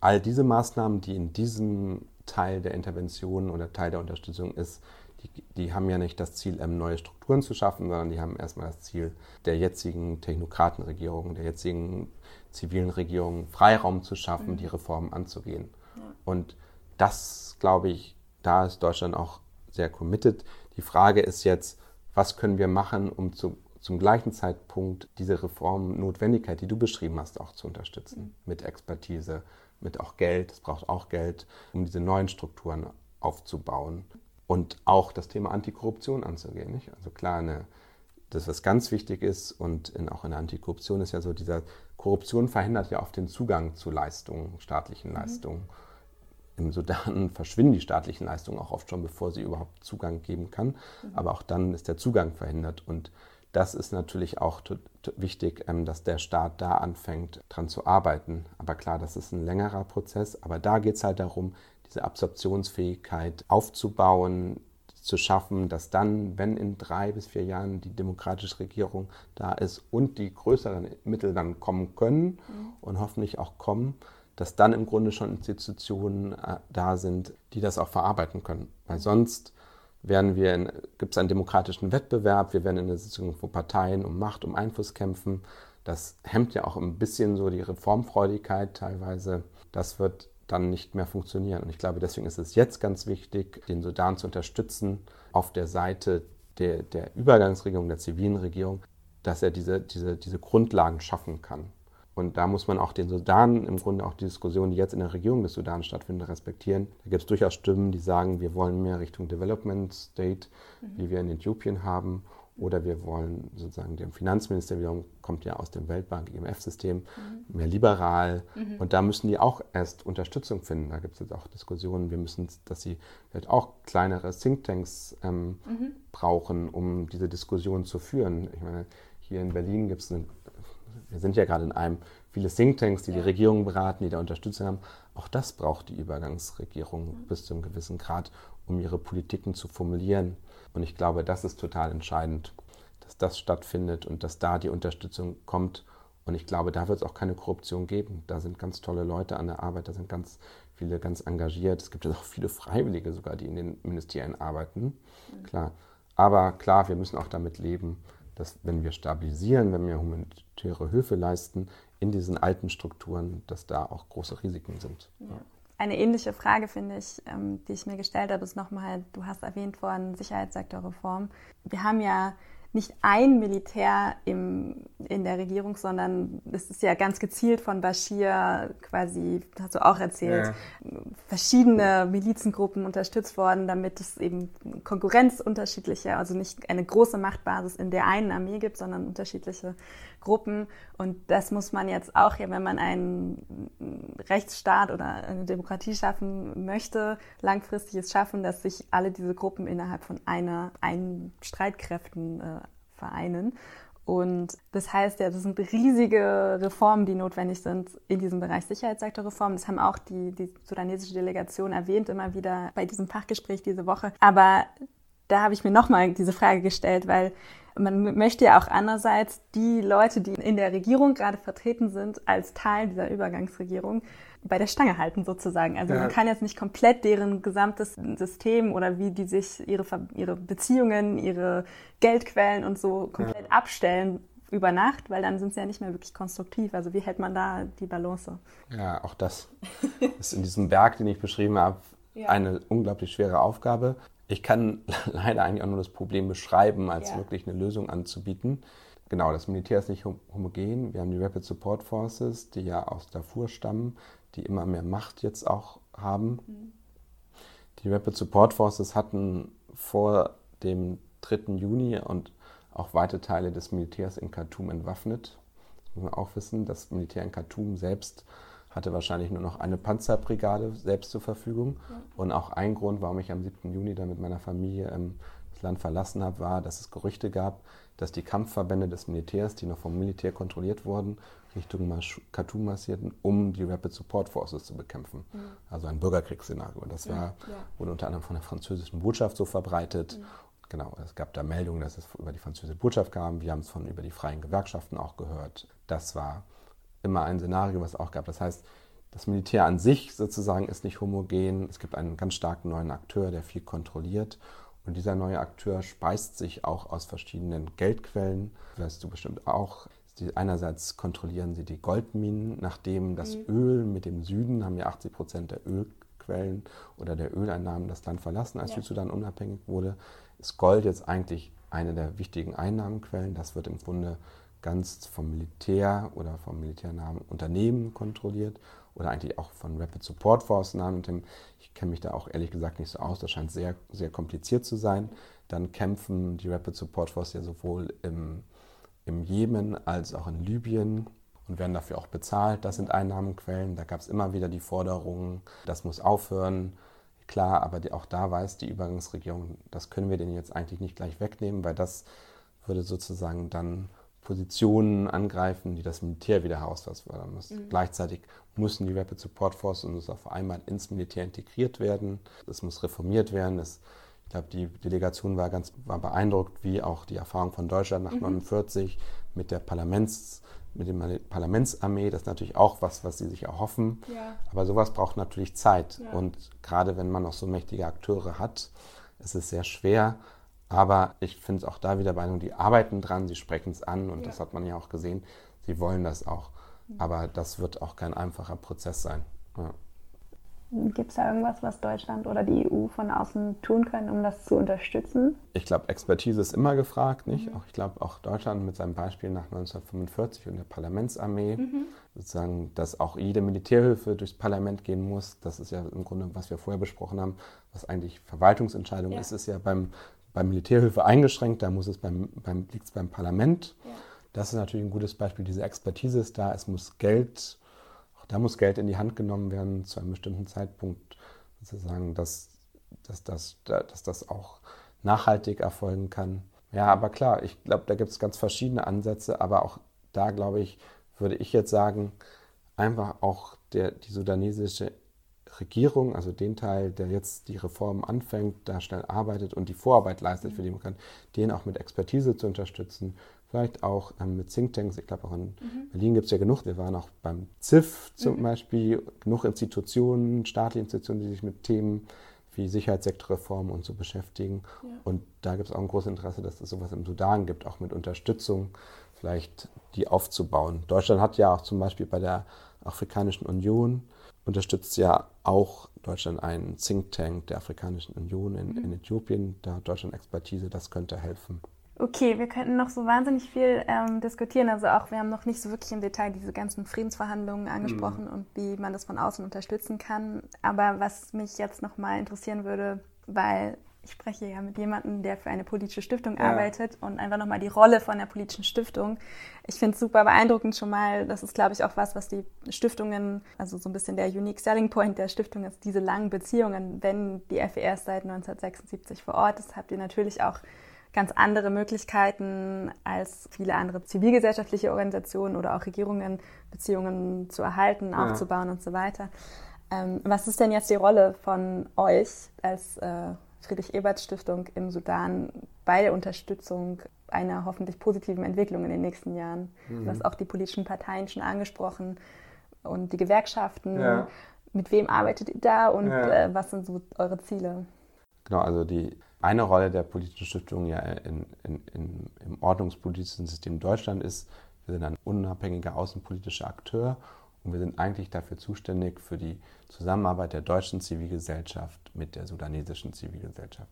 all diese Maßnahmen, die in diesem Teil der Intervention oder Teil der Unterstützung ist, die, die, haben ja nicht das Ziel, ähm, neue Strukturen zu schaffen, sondern die haben erstmal das Ziel der jetzigen Technokratenregierung, der jetzigen zivilen Regierung, Freiraum zu schaffen, mhm. die Reformen anzugehen. Und das, glaube ich, da ist Deutschland auch sehr committed. Die Frage ist jetzt, was können wir machen, um zu, zum gleichen Zeitpunkt diese Reformnotwendigkeit, die du beschrieben hast, auch zu unterstützen. Mhm. Mit Expertise, mit auch Geld. Es braucht auch Geld, um diese neuen Strukturen aufzubauen. Und auch das Thema Antikorruption anzugehen. Nicht? Also klar, eine, das, was ganz wichtig ist und in, auch in der Antikorruption ist ja so, dieser Korruption verhindert ja oft den Zugang zu Leistungen, staatlichen mhm. Leistungen. Im Sudan (laughs) verschwinden die staatlichen Leistungen auch oft schon, bevor sie überhaupt Zugang geben kann. Mhm. Aber auch dann ist der Zugang verhindert. Und das ist natürlich auch wichtig, ähm, dass der Staat da anfängt, dran zu arbeiten. Aber klar, das ist ein längerer Prozess. Aber da geht es halt darum, diese Absorptionsfähigkeit aufzubauen, zu schaffen, dass dann, wenn in drei bis vier Jahren die demokratische Regierung da ist und die größeren Mittel dann kommen können mhm. und hoffentlich auch kommen, dass dann im Grunde schon Institutionen äh, da sind, die das auch verarbeiten können. Weil sonst werden wir gibt es einen demokratischen Wettbewerb, wir werden in der Sitzung von Parteien um Macht, um Einfluss kämpfen. Das hemmt ja auch ein bisschen so die Reformfreudigkeit teilweise. Das wird dann nicht mehr funktionieren. Und ich glaube, deswegen ist es jetzt ganz wichtig, den Sudan zu unterstützen auf der Seite der, der Übergangsregierung, der zivilen Regierung, dass er diese, diese, diese Grundlagen schaffen kann. Und da muss man auch den Sudan, im Grunde auch die Diskussion, die jetzt in der Regierung des Sudan stattfindet, respektieren. Da gibt es durchaus Stimmen, die sagen, wir wollen mehr Richtung Development State, mhm. wie wir in Äthiopien haben. Oder wir wollen sozusagen, der Finanzminister wiederum kommt ja aus dem Weltbank-IMF-System, mhm. mehr liberal. Mhm. Und da müssen die auch erst Unterstützung finden. Da gibt es jetzt auch Diskussionen, wir müssen, dass sie vielleicht auch kleinere Thinktanks ähm, mhm. brauchen, um diese Diskussion zu führen. Ich meine, hier in Berlin gibt es eine wir sind ja gerade in einem, viele Thinktanks, die ja. die Regierung beraten, die da Unterstützung haben. Auch das braucht die Übergangsregierung mhm. bis zu einem gewissen Grad, um ihre Politiken zu formulieren. Und ich glaube, das ist total entscheidend, dass das stattfindet und dass da die Unterstützung kommt. Und ich glaube, da wird es auch keine Korruption geben. Da sind ganz tolle Leute an der Arbeit, da sind ganz viele ganz engagiert. Es gibt ja auch viele Freiwillige sogar, die in den Ministerien arbeiten. Mhm. Klar. Aber klar, wir müssen auch damit leben, dass wenn wir stabilisieren, wenn wir humanitäre Hilfe leisten in diesen alten Strukturen, dass da auch große Risiken sind. Ja. Eine ähnliche Frage, finde ich, ähm, die ich mir gestellt habe, ist nochmal, du hast erwähnt worden, Sicherheitssektorreform. Wir haben ja nicht ein Militär im, in der Regierung, sondern es ist ja ganz gezielt von Bashir quasi, hast du auch erzählt, ja. verschiedene Milizengruppen unterstützt worden, damit es eben Konkurrenz unterschiedlicher, also nicht eine große Machtbasis in der einen Armee gibt, sondern unterschiedliche Gruppen. Und das muss man jetzt auch, wenn man einen Rechtsstaat oder eine Demokratie schaffen möchte, langfristig es schaffen, dass sich alle diese Gruppen innerhalb von einer, einen Streitkräften äh, vereinen. Und das heißt ja, das sind riesige Reformen, die notwendig sind in diesem Bereich Sicherheitssektorreform. Das haben auch die, die sudanesische Delegation erwähnt, immer wieder bei diesem Fachgespräch diese Woche. Aber da habe ich mir nochmal diese Frage gestellt, weil man möchte ja auch andererseits die Leute, die in der Regierung gerade vertreten sind, als Teil dieser Übergangsregierung bei der Stange halten sozusagen. Also ja. man kann jetzt nicht komplett deren gesamtes System oder wie die sich ihre, ihre Beziehungen, ihre Geldquellen und so komplett ja. abstellen über Nacht, weil dann sind sie ja nicht mehr wirklich konstruktiv. Also wie hält man da die Balance? Ja, auch das ist in diesem Berg, den ich beschrieben habe, ja. eine unglaublich schwere Aufgabe. Ich kann (laughs) leider eigentlich auch nur das Problem beschreiben, als wirklich eine Lösung anzubieten. Genau, das Militär ist nicht homogen. Wir haben die Rapid Support Forces, die ja aus Darfur stammen die immer mehr Macht jetzt auch haben. Mhm. Die Rapid Support Forces hatten vor dem 3. Juni und auch weite Teile des Militärs in Khartoum entwaffnet. Das muss man auch wissen, das Militär in Khartoum selbst hatte wahrscheinlich nur noch eine Panzerbrigade selbst zur Verfügung. Ja. Und auch ein Grund, warum ich am 7. Juni dann mit meiner Familie ähm, das Land verlassen habe, war, dass es Gerüchte gab, dass die Kampfverbände des Militärs, die noch vom Militär kontrolliert wurden, Richtung Khartoum marsierten, um die Rapid Support Forces zu bekämpfen. Mhm. Also ein Bürgerkriegsszenario. Und das war, ja. wurde unter anderem von der französischen Botschaft so verbreitet. Mhm. Genau, es gab da Meldungen, dass es über die französische Botschaft kam. Wir haben es von über die freien Gewerkschaften auch gehört. Das war immer ein Szenario, was es auch gab. Das heißt, das Militär an sich sozusagen ist nicht homogen. Es gibt einen ganz starken neuen Akteur, der viel kontrolliert. Und dieser neue Akteur speist sich auch aus verschiedenen Geldquellen. Das weißt du bestimmt auch. Die, einerseits kontrollieren sie die Goldminen, nachdem das mhm. Öl mit dem Süden haben ja 80 Prozent der Ölquellen oder der Öleinnahmen das Land verlassen, als ja. Südsudan unabhängig wurde, ist Gold jetzt eigentlich eine der wichtigen Einnahmenquellen. Das wird im Grunde ganz vom Militär oder vom militärnahen Unternehmen kontrolliert oder eigentlich auch von Rapid Support Force nahen. Ich kenne mich da auch ehrlich gesagt nicht so aus. Das scheint sehr, sehr kompliziert zu sein. Dann kämpfen die Rapid Support Force ja sowohl im im Jemen als auch in Libyen und werden dafür auch bezahlt. Das sind Einnahmenquellen. Da gab es immer wieder die Forderungen, das muss aufhören. Klar, aber auch da weiß die Übergangsregierung, das können wir denen jetzt eigentlich nicht gleich wegnehmen, weil das würde sozusagen dann Positionen angreifen, die das Militär wieder herausfordern muss. Mhm. Gleichzeitig müssen die Rapid Support Force und das auf einmal ins Militär integriert werden. Es muss reformiert werden. Es ich glaube, die Delegation war ganz war beeindruckt, wie auch die Erfahrung von Deutschland nach mhm. mit der Parlaments, mit dem Parlamentsarmee. Das ist natürlich auch was, was sie sich erhoffen. Ja. Aber sowas braucht natürlich Zeit. Ja. Und gerade wenn man noch so mächtige Akteure hat, ist es sehr schwer. Aber ich finde es auch da wieder bei die arbeiten dran, sie sprechen es an und ja. das hat man ja auch gesehen. Sie wollen das auch. Mhm. Aber das wird auch kein einfacher Prozess sein. Ja. Gibt es da irgendwas, was Deutschland oder die EU von außen tun können, um das zu unterstützen? Ich glaube, Expertise ist immer gefragt. Nicht? Mhm. Auch, ich glaube, auch Deutschland mit seinem Beispiel nach 1945 und der Parlamentsarmee, mhm. sozusagen, dass auch jede Militärhilfe durchs Parlament gehen muss. Das ist ja im Grunde, was wir vorher besprochen haben, was eigentlich Verwaltungsentscheidung ja. ist, ist ja beim, beim Militärhilfe eingeschränkt. Da muss es beim, beim, liegt es beim Parlament. Ja. Das ist natürlich ein gutes Beispiel. Diese Expertise ist da. Es muss Geld da muss Geld in die Hand genommen werden zu einem bestimmten Zeitpunkt, sozusagen, dass, dass, dass, dass das auch nachhaltig erfolgen kann. Ja, aber klar, ich glaube, da gibt es ganz verschiedene Ansätze, aber auch da, glaube ich, würde ich jetzt sagen, einfach auch der, die sudanesische Regierung, also den Teil, der jetzt die Reformen anfängt, da schnell arbeitet und die Vorarbeit leistet, für die man kann, den auch mit Expertise zu unterstützen, vielleicht auch ähm, mit Thinktanks. Ich glaube, auch in mhm. Berlin gibt es ja genug. Wir waren auch beim ZIF zum mhm. Beispiel, genug Institutionen, staatliche Institutionen, die sich mit Themen wie Sicherheitssektorreform und so beschäftigen. Ja. Und da gibt es auch ein großes Interesse, dass es sowas im Sudan gibt, auch mit Unterstützung, vielleicht die aufzubauen. Deutschland hat ja auch zum Beispiel bei der Afrikanischen Union unterstützt ja auch Deutschland einen Think Tank der Afrikanischen Union in, in Äthiopien. Da hat Deutschland Expertise, das könnte helfen. Okay, wir könnten noch so wahnsinnig viel ähm, diskutieren. Also auch, wir haben noch nicht so wirklich im Detail diese ganzen Friedensverhandlungen angesprochen mhm. und wie man das von außen unterstützen kann. Aber was mich jetzt nochmal interessieren würde, weil ich spreche ja mit jemandem, der für eine politische Stiftung ja. arbeitet und einfach nochmal die Rolle von der politischen Stiftung. Ich finde es super beeindruckend schon mal. Das ist, glaube ich, auch was, was die Stiftungen, also so ein bisschen der Unique Selling Point der Stiftung ist, diese langen Beziehungen. Wenn die FER seit 1976 vor Ort ist, habt ihr natürlich auch ganz andere Möglichkeiten als viele andere zivilgesellschaftliche Organisationen oder auch Regierungen, Beziehungen zu erhalten, ja. aufzubauen und so weiter. Ähm, was ist denn jetzt die Rolle von euch als äh, Friedrich-Ebert-Stiftung im Sudan bei der Unterstützung einer hoffentlich positiven Entwicklung in den nächsten Jahren? Mhm. Du hast auch die politischen Parteien schon angesprochen und die Gewerkschaften. Ja. Mit wem arbeitet ihr da und ja. äh, was sind so eure Ziele? Genau, also die eine Rolle der politischen Stiftung ja in, in, in, im ordnungspolitischen System Deutschland ist, wir sind ein unabhängiger außenpolitischer Akteur und wir sind eigentlich dafür zuständig für die Zusammenarbeit der deutschen Zivilgesellschaft mit der sudanesischen Zivilgesellschaft.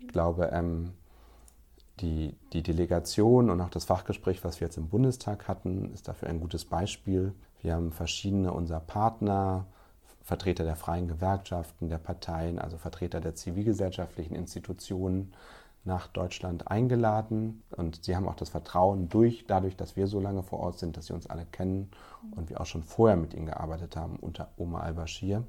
Ich glaube, ähm, die, die Delegation und auch das Fachgespräch, was wir jetzt im Bundestag hatten, ist dafür ein gutes Beispiel. Wir haben verschiedene unserer Partner, Vertreter der freien Gewerkschaften, der Parteien, also Vertreter der zivilgesellschaftlichen Institutionen nach Deutschland eingeladen. Und sie haben auch das Vertrauen durch, dadurch, dass wir so lange vor Ort sind, dass sie uns alle kennen und wir auch schon vorher mit ihnen gearbeitet haben unter Oma al-Bashir,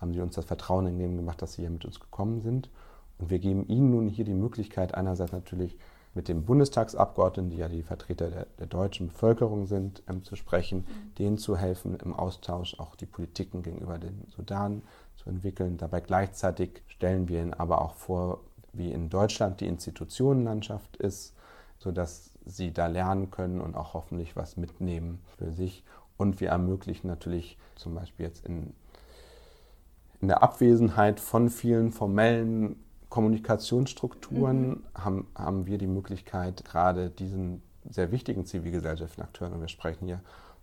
haben sie uns das Vertrauen entgegengemacht, dass sie hier mit uns gekommen sind. Und wir geben ihnen nun hier die Möglichkeit, einerseits natürlich mit den Bundestagsabgeordneten, die ja die Vertreter der, der deutschen Bevölkerung sind, ähm, zu sprechen, mhm. denen zu helfen, im Austausch auch die Politiken gegenüber dem Sudan zu entwickeln. Dabei gleichzeitig stellen wir ihnen aber auch vor, wie in Deutschland die Institutionenlandschaft ist, sodass sie da lernen können und auch hoffentlich was mitnehmen für sich. Und wir ermöglichen natürlich zum Beispiel jetzt in, in der Abwesenheit von vielen formellen Kommunikationsstrukturen mhm. haben, haben wir die Möglichkeit, gerade diesen sehr wichtigen zivilgesellschaftlichen Akteuren, und wir sprechen hier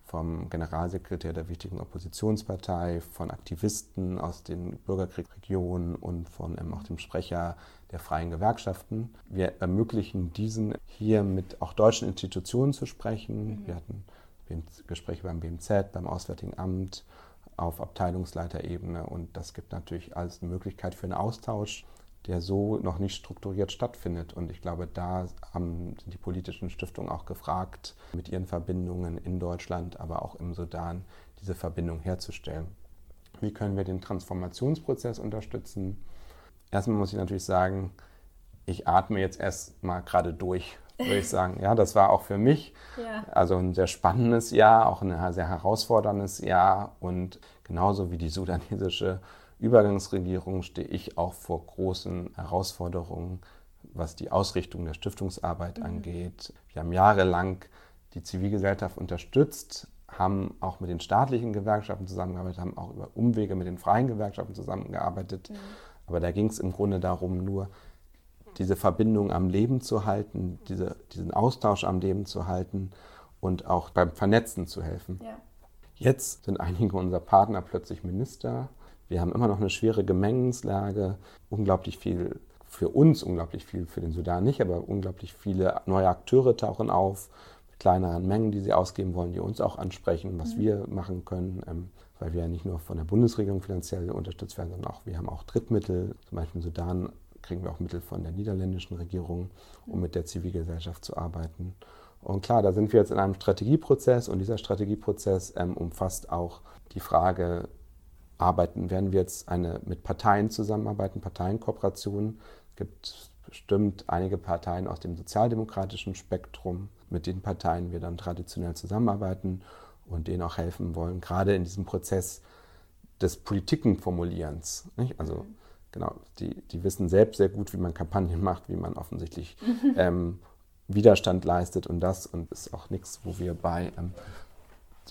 vom Generalsekretär der wichtigen Oppositionspartei, von Aktivisten aus den Bürgerkriegsregionen und von ähm, auch dem Sprecher der freien Gewerkschaften. Wir ermöglichen diesen hier mit auch deutschen Institutionen zu sprechen. Mhm. Wir hatten Gespräche beim BMZ, beim Auswärtigen Amt, auf Abteilungsleiterebene und das gibt natürlich eine Möglichkeit für einen Austausch der so noch nicht strukturiert stattfindet. Und ich glaube, da haben, sind die politischen Stiftungen auch gefragt, mit ihren Verbindungen in Deutschland, aber auch im Sudan, diese Verbindung herzustellen. Wie können wir den Transformationsprozess unterstützen? Erstmal muss ich natürlich sagen, ich atme jetzt erst mal gerade durch, würde ich (laughs) sagen. Ja, das war auch für mich ja. also ein sehr spannendes Jahr, auch ein sehr herausforderndes Jahr und genauso wie die sudanesische Übergangsregierung stehe ich auch vor großen Herausforderungen, was die Ausrichtung der Stiftungsarbeit mhm. angeht. Wir haben jahrelang die Zivilgesellschaft unterstützt, haben auch mit den staatlichen Gewerkschaften zusammengearbeitet, haben auch über Umwege mit den freien Gewerkschaften zusammengearbeitet. Mhm. Aber da ging es im Grunde darum, nur diese Verbindung am Leben zu halten, diese, diesen Austausch am Leben zu halten und auch beim Vernetzen zu helfen. Ja. Jetzt sind einige unserer Partner plötzlich Minister wir haben immer noch eine schwere Gemengenslage, unglaublich viel für uns, unglaublich viel für den Sudan nicht, aber unglaublich viele neue Akteure tauchen auf, mit kleineren Mengen, die sie ausgeben wollen, die uns auch ansprechen, was mhm. wir machen können, ähm, weil wir ja nicht nur von der Bundesregierung finanziell unterstützt werden, sondern auch wir haben auch Drittmittel, zum Beispiel im Sudan kriegen wir auch Mittel von der niederländischen Regierung, um mit der Zivilgesellschaft zu arbeiten. Und klar, da sind wir jetzt in einem Strategieprozess und dieser Strategieprozess ähm, umfasst auch die Frage, arbeiten, werden wir jetzt eine, mit Parteien zusammenarbeiten, Parteienkooperationen. Es gibt bestimmt einige Parteien aus dem sozialdemokratischen Spektrum, mit den Parteien wir dann traditionell zusammenarbeiten und denen auch helfen wollen, gerade in diesem Prozess des Politikenformulierens. Nicht? Also mhm. genau, die, die wissen selbst sehr gut, wie man Kampagnen macht, wie man offensichtlich ähm, Widerstand leistet und das und ist auch nichts, wo wir bei ähm,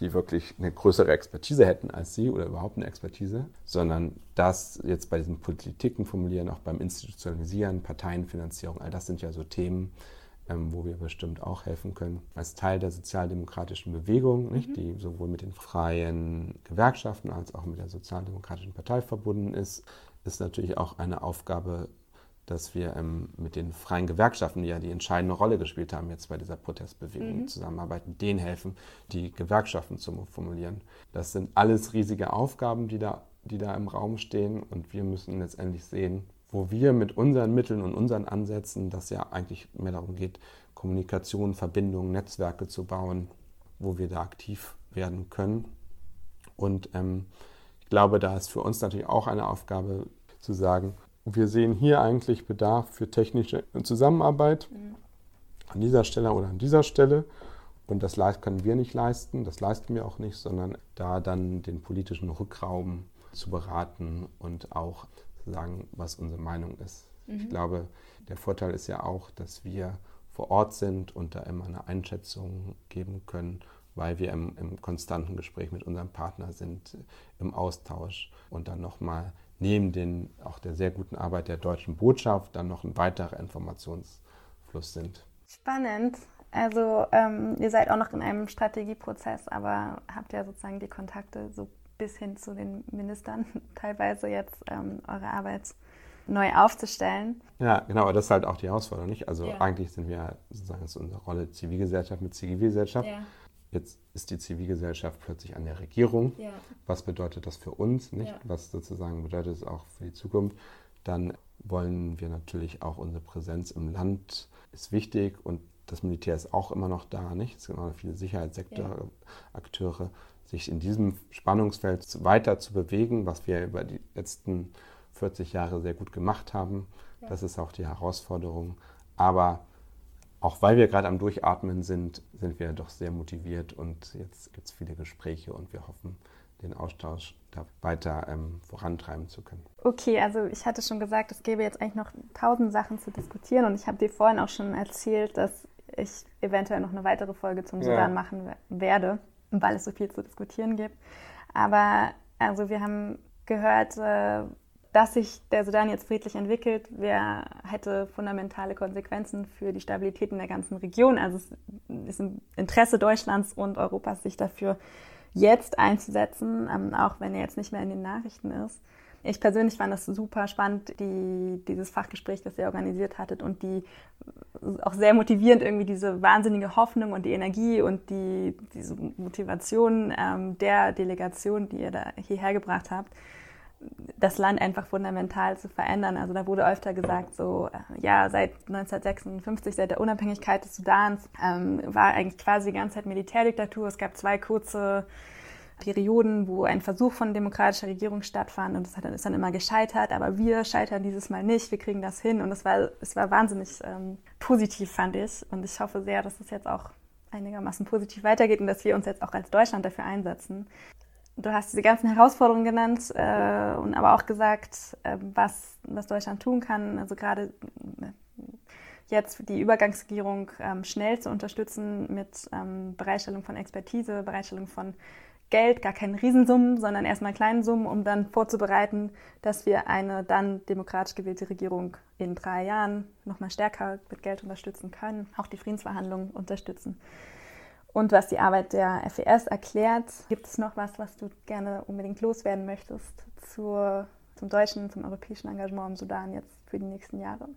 die wirklich eine größere Expertise hätten als sie oder überhaupt eine Expertise, sondern das jetzt bei diesen Politiken formulieren, auch beim Institutionalisieren, Parteienfinanzierung, all das sind ja so Themen, ähm, wo wir bestimmt auch helfen können. Als Teil der sozialdemokratischen Bewegung, nicht, mhm. die sowohl mit den freien Gewerkschaften als auch mit der sozialdemokratischen Partei verbunden ist, ist natürlich auch eine Aufgabe dass wir ähm, mit den freien Gewerkschaften, die ja die entscheidende Rolle gespielt haben jetzt bei dieser Protestbewegung, mhm. zusammenarbeiten, denen helfen, die Gewerkschaften zu formulieren. Das sind alles riesige Aufgaben, die da, die da im Raum stehen und wir müssen letztendlich sehen, wo wir mit unseren Mitteln und unseren Ansätzen, das ja eigentlich mehr darum geht, Kommunikation, Verbindungen, Netzwerke zu bauen, wo wir da aktiv werden können. Und ähm, ich glaube, da ist für uns natürlich auch eine Aufgabe zu sagen, wir sehen hier eigentlich Bedarf für technische Zusammenarbeit mhm. an dieser Stelle oder an dieser Stelle. Und das können wir nicht leisten, das leisten wir auch nicht, sondern da dann den politischen Rückraum zu beraten und auch zu sagen, was unsere Meinung ist. Mhm. Ich glaube, der Vorteil ist ja auch, dass wir vor Ort sind und da immer eine Einschätzung geben können, weil wir im, im konstanten Gespräch mit unserem Partner sind, im Austausch und dann nochmal neben den, auch der sehr guten Arbeit der deutschen Botschaft dann noch ein weiterer Informationsfluss sind. Spannend. Also ähm, ihr seid auch noch in einem Strategieprozess, aber habt ja sozusagen die Kontakte so bis hin zu den Ministern (laughs) teilweise jetzt ähm, eure Arbeit neu aufzustellen. Ja, genau, aber das ist halt auch die Herausforderung, nicht? Also ja. eigentlich sind wir sozusagen, ist unsere Rolle Zivilgesellschaft mit Zivilgesellschaft. Ja. Jetzt ist die Zivilgesellschaft plötzlich an der Regierung. Ja. Was bedeutet das für uns, nicht? Ja. Was sozusagen bedeutet es auch für die Zukunft? Dann wollen wir natürlich auch unsere Präsenz im Land ist wichtig und das Militär ist auch immer noch da, nicht? Es gibt auch viele Sicherheitssektorakteure, ja. sich in diesem Spannungsfeld weiter zu bewegen, was wir über die letzten 40 Jahre sehr gut gemacht haben. Das ist auch die Herausforderung. Aber auch weil wir gerade am Durchatmen sind, sind wir doch sehr motiviert und jetzt gibt es viele Gespräche und wir hoffen, den Austausch da weiter ähm, vorantreiben zu können. Okay, also ich hatte schon gesagt, es gäbe jetzt eigentlich noch tausend Sachen zu diskutieren und ich habe dir vorhin auch schon erzählt, dass ich eventuell noch eine weitere Folge zum Sudan ja. machen werde, weil es so viel zu diskutieren gibt. Aber also wir haben gehört, äh, dass sich der Sudan jetzt friedlich entwickelt, wer hätte fundamentale Konsequenzen für die Stabilität in der ganzen Region. Also es ist im Interesse Deutschlands und Europas, sich dafür jetzt einzusetzen, ähm, auch wenn er jetzt nicht mehr in den Nachrichten ist. Ich persönlich fand das super spannend, die, dieses Fachgespräch, das ihr organisiert hattet und die auch sehr motivierend irgendwie diese wahnsinnige Hoffnung und die Energie und die, diese Motivation ähm, der Delegation, die ihr da hierher gebracht habt das Land einfach fundamental zu verändern. Also da wurde öfter gesagt, so äh, ja, seit 1956, seit der Unabhängigkeit des Sudans, ähm, war eigentlich quasi die ganze Zeit Militärdiktatur. Es gab zwei kurze Perioden, wo ein Versuch von demokratischer Regierung stattfand und das ist dann immer gescheitert, aber wir scheitern dieses Mal nicht, wir kriegen das hin und es war, es war wahnsinnig ähm, positiv, fand ich und ich hoffe sehr, dass es jetzt auch einigermaßen positiv weitergeht und dass wir uns jetzt auch als Deutschland dafür einsetzen du hast diese ganzen Herausforderungen genannt äh, und aber auch gesagt, äh, was, was Deutschland tun kann. Also gerade äh, jetzt die Übergangsregierung ähm, schnell zu unterstützen mit ähm, Bereitstellung von Expertise, Bereitstellung von Geld, gar keine Riesensummen, sondern erstmal kleinen Summen, um dann vorzubereiten, dass wir eine dann demokratisch gewählte Regierung in drei Jahren nochmal stärker mit Geld unterstützen können, auch die Friedensverhandlungen unterstützen und was die Arbeit der FES erklärt. Gibt es noch was, was du gerne unbedingt loswerden möchtest zur, zum deutschen, zum europäischen Engagement im Sudan jetzt für die nächsten Jahre?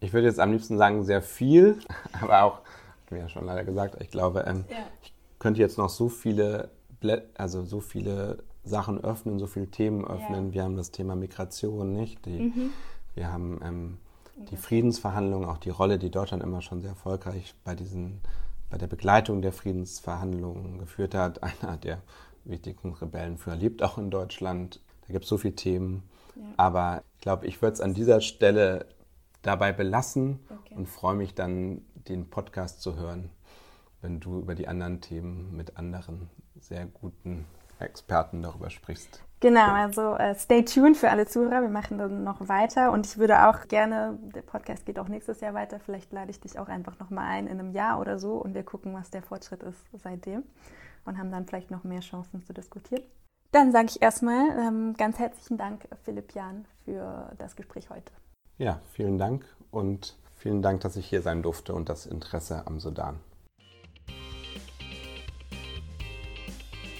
Ich würde jetzt am liebsten sagen, sehr viel, (laughs) aber auch, wie ja schon leider gesagt, ich glaube, ähm, ja. ich könnte jetzt noch so viele, also so viele Sachen öffnen, so viele Themen öffnen. Ja. Wir haben das Thema Migration, nicht? Die, mhm. Wir haben ähm, die Friedensverhandlungen, auch die Rolle, die Deutschland immer schon sehr erfolgreich bei diesen bei der Begleitung der Friedensverhandlungen geführt hat. (laughs) Einer der wichtigsten Rebellenführer lebt auch in Deutschland. Da gibt es so viele Themen. Ja. Aber ich glaube, ich würde es an dieser Stelle dabei belassen okay. und freue mich dann, den Podcast zu hören, wenn du über die anderen Themen mit anderen sehr guten Experten darüber sprichst. Genau, also äh, stay tuned für alle Zuhörer. Wir machen dann noch weiter und ich würde auch gerne, der Podcast geht auch nächstes Jahr weiter, vielleicht lade ich dich auch einfach nochmal ein in einem Jahr oder so und wir gucken, was der Fortschritt ist seitdem und haben dann vielleicht noch mehr Chancen zu diskutieren. Dann sage ich erstmal ähm, ganz herzlichen Dank, Philipp Jahn, für das Gespräch heute. Ja, vielen Dank und vielen Dank, dass ich hier sein durfte und das Interesse am Sudan.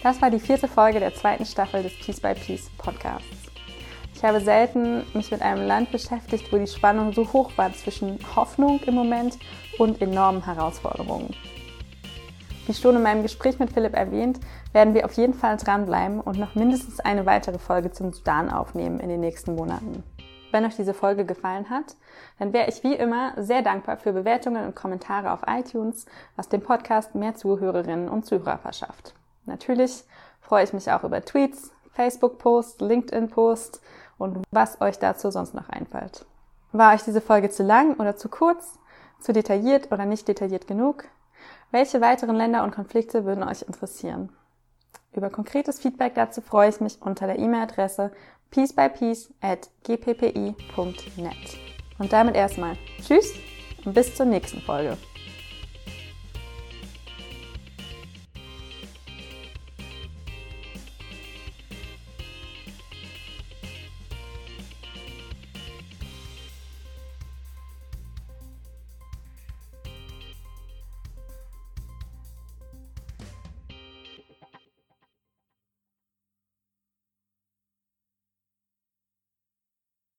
Das war die vierte Folge der zweiten Staffel des Piece by Piece Podcasts. Ich habe selten mich mit einem Land beschäftigt, wo die Spannung so hoch war zwischen Hoffnung im Moment und enormen Herausforderungen. Wie schon in meinem Gespräch mit Philipp erwähnt, werden wir auf jeden Fall dranbleiben und noch mindestens eine weitere Folge zum Sudan aufnehmen in den nächsten Monaten. Wenn euch diese Folge gefallen hat, dann wäre ich wie immer sehr dankbar für Bewertungen und Kommentare auf iTunes, was dem Podcast mehr Zuhörerinnen und Zuhörer verschafft. Natürlich freue ich mich auch über Tweets, Facebook-Posts, LinkedIn-Posts und was euch dazu sonst noch einfällt. War euch diese Folge zu lang oder zu kurz, zu detailliert oder nicht detailliert genug? Welche weiteren Länder und Konflikte würden euch interessieren? Über konkretes Feedback dazu freue ich mich unter der E-Mail-Adresse piecebypiece. Und damit erstmal Tschüss und bis zur nächsten Folge.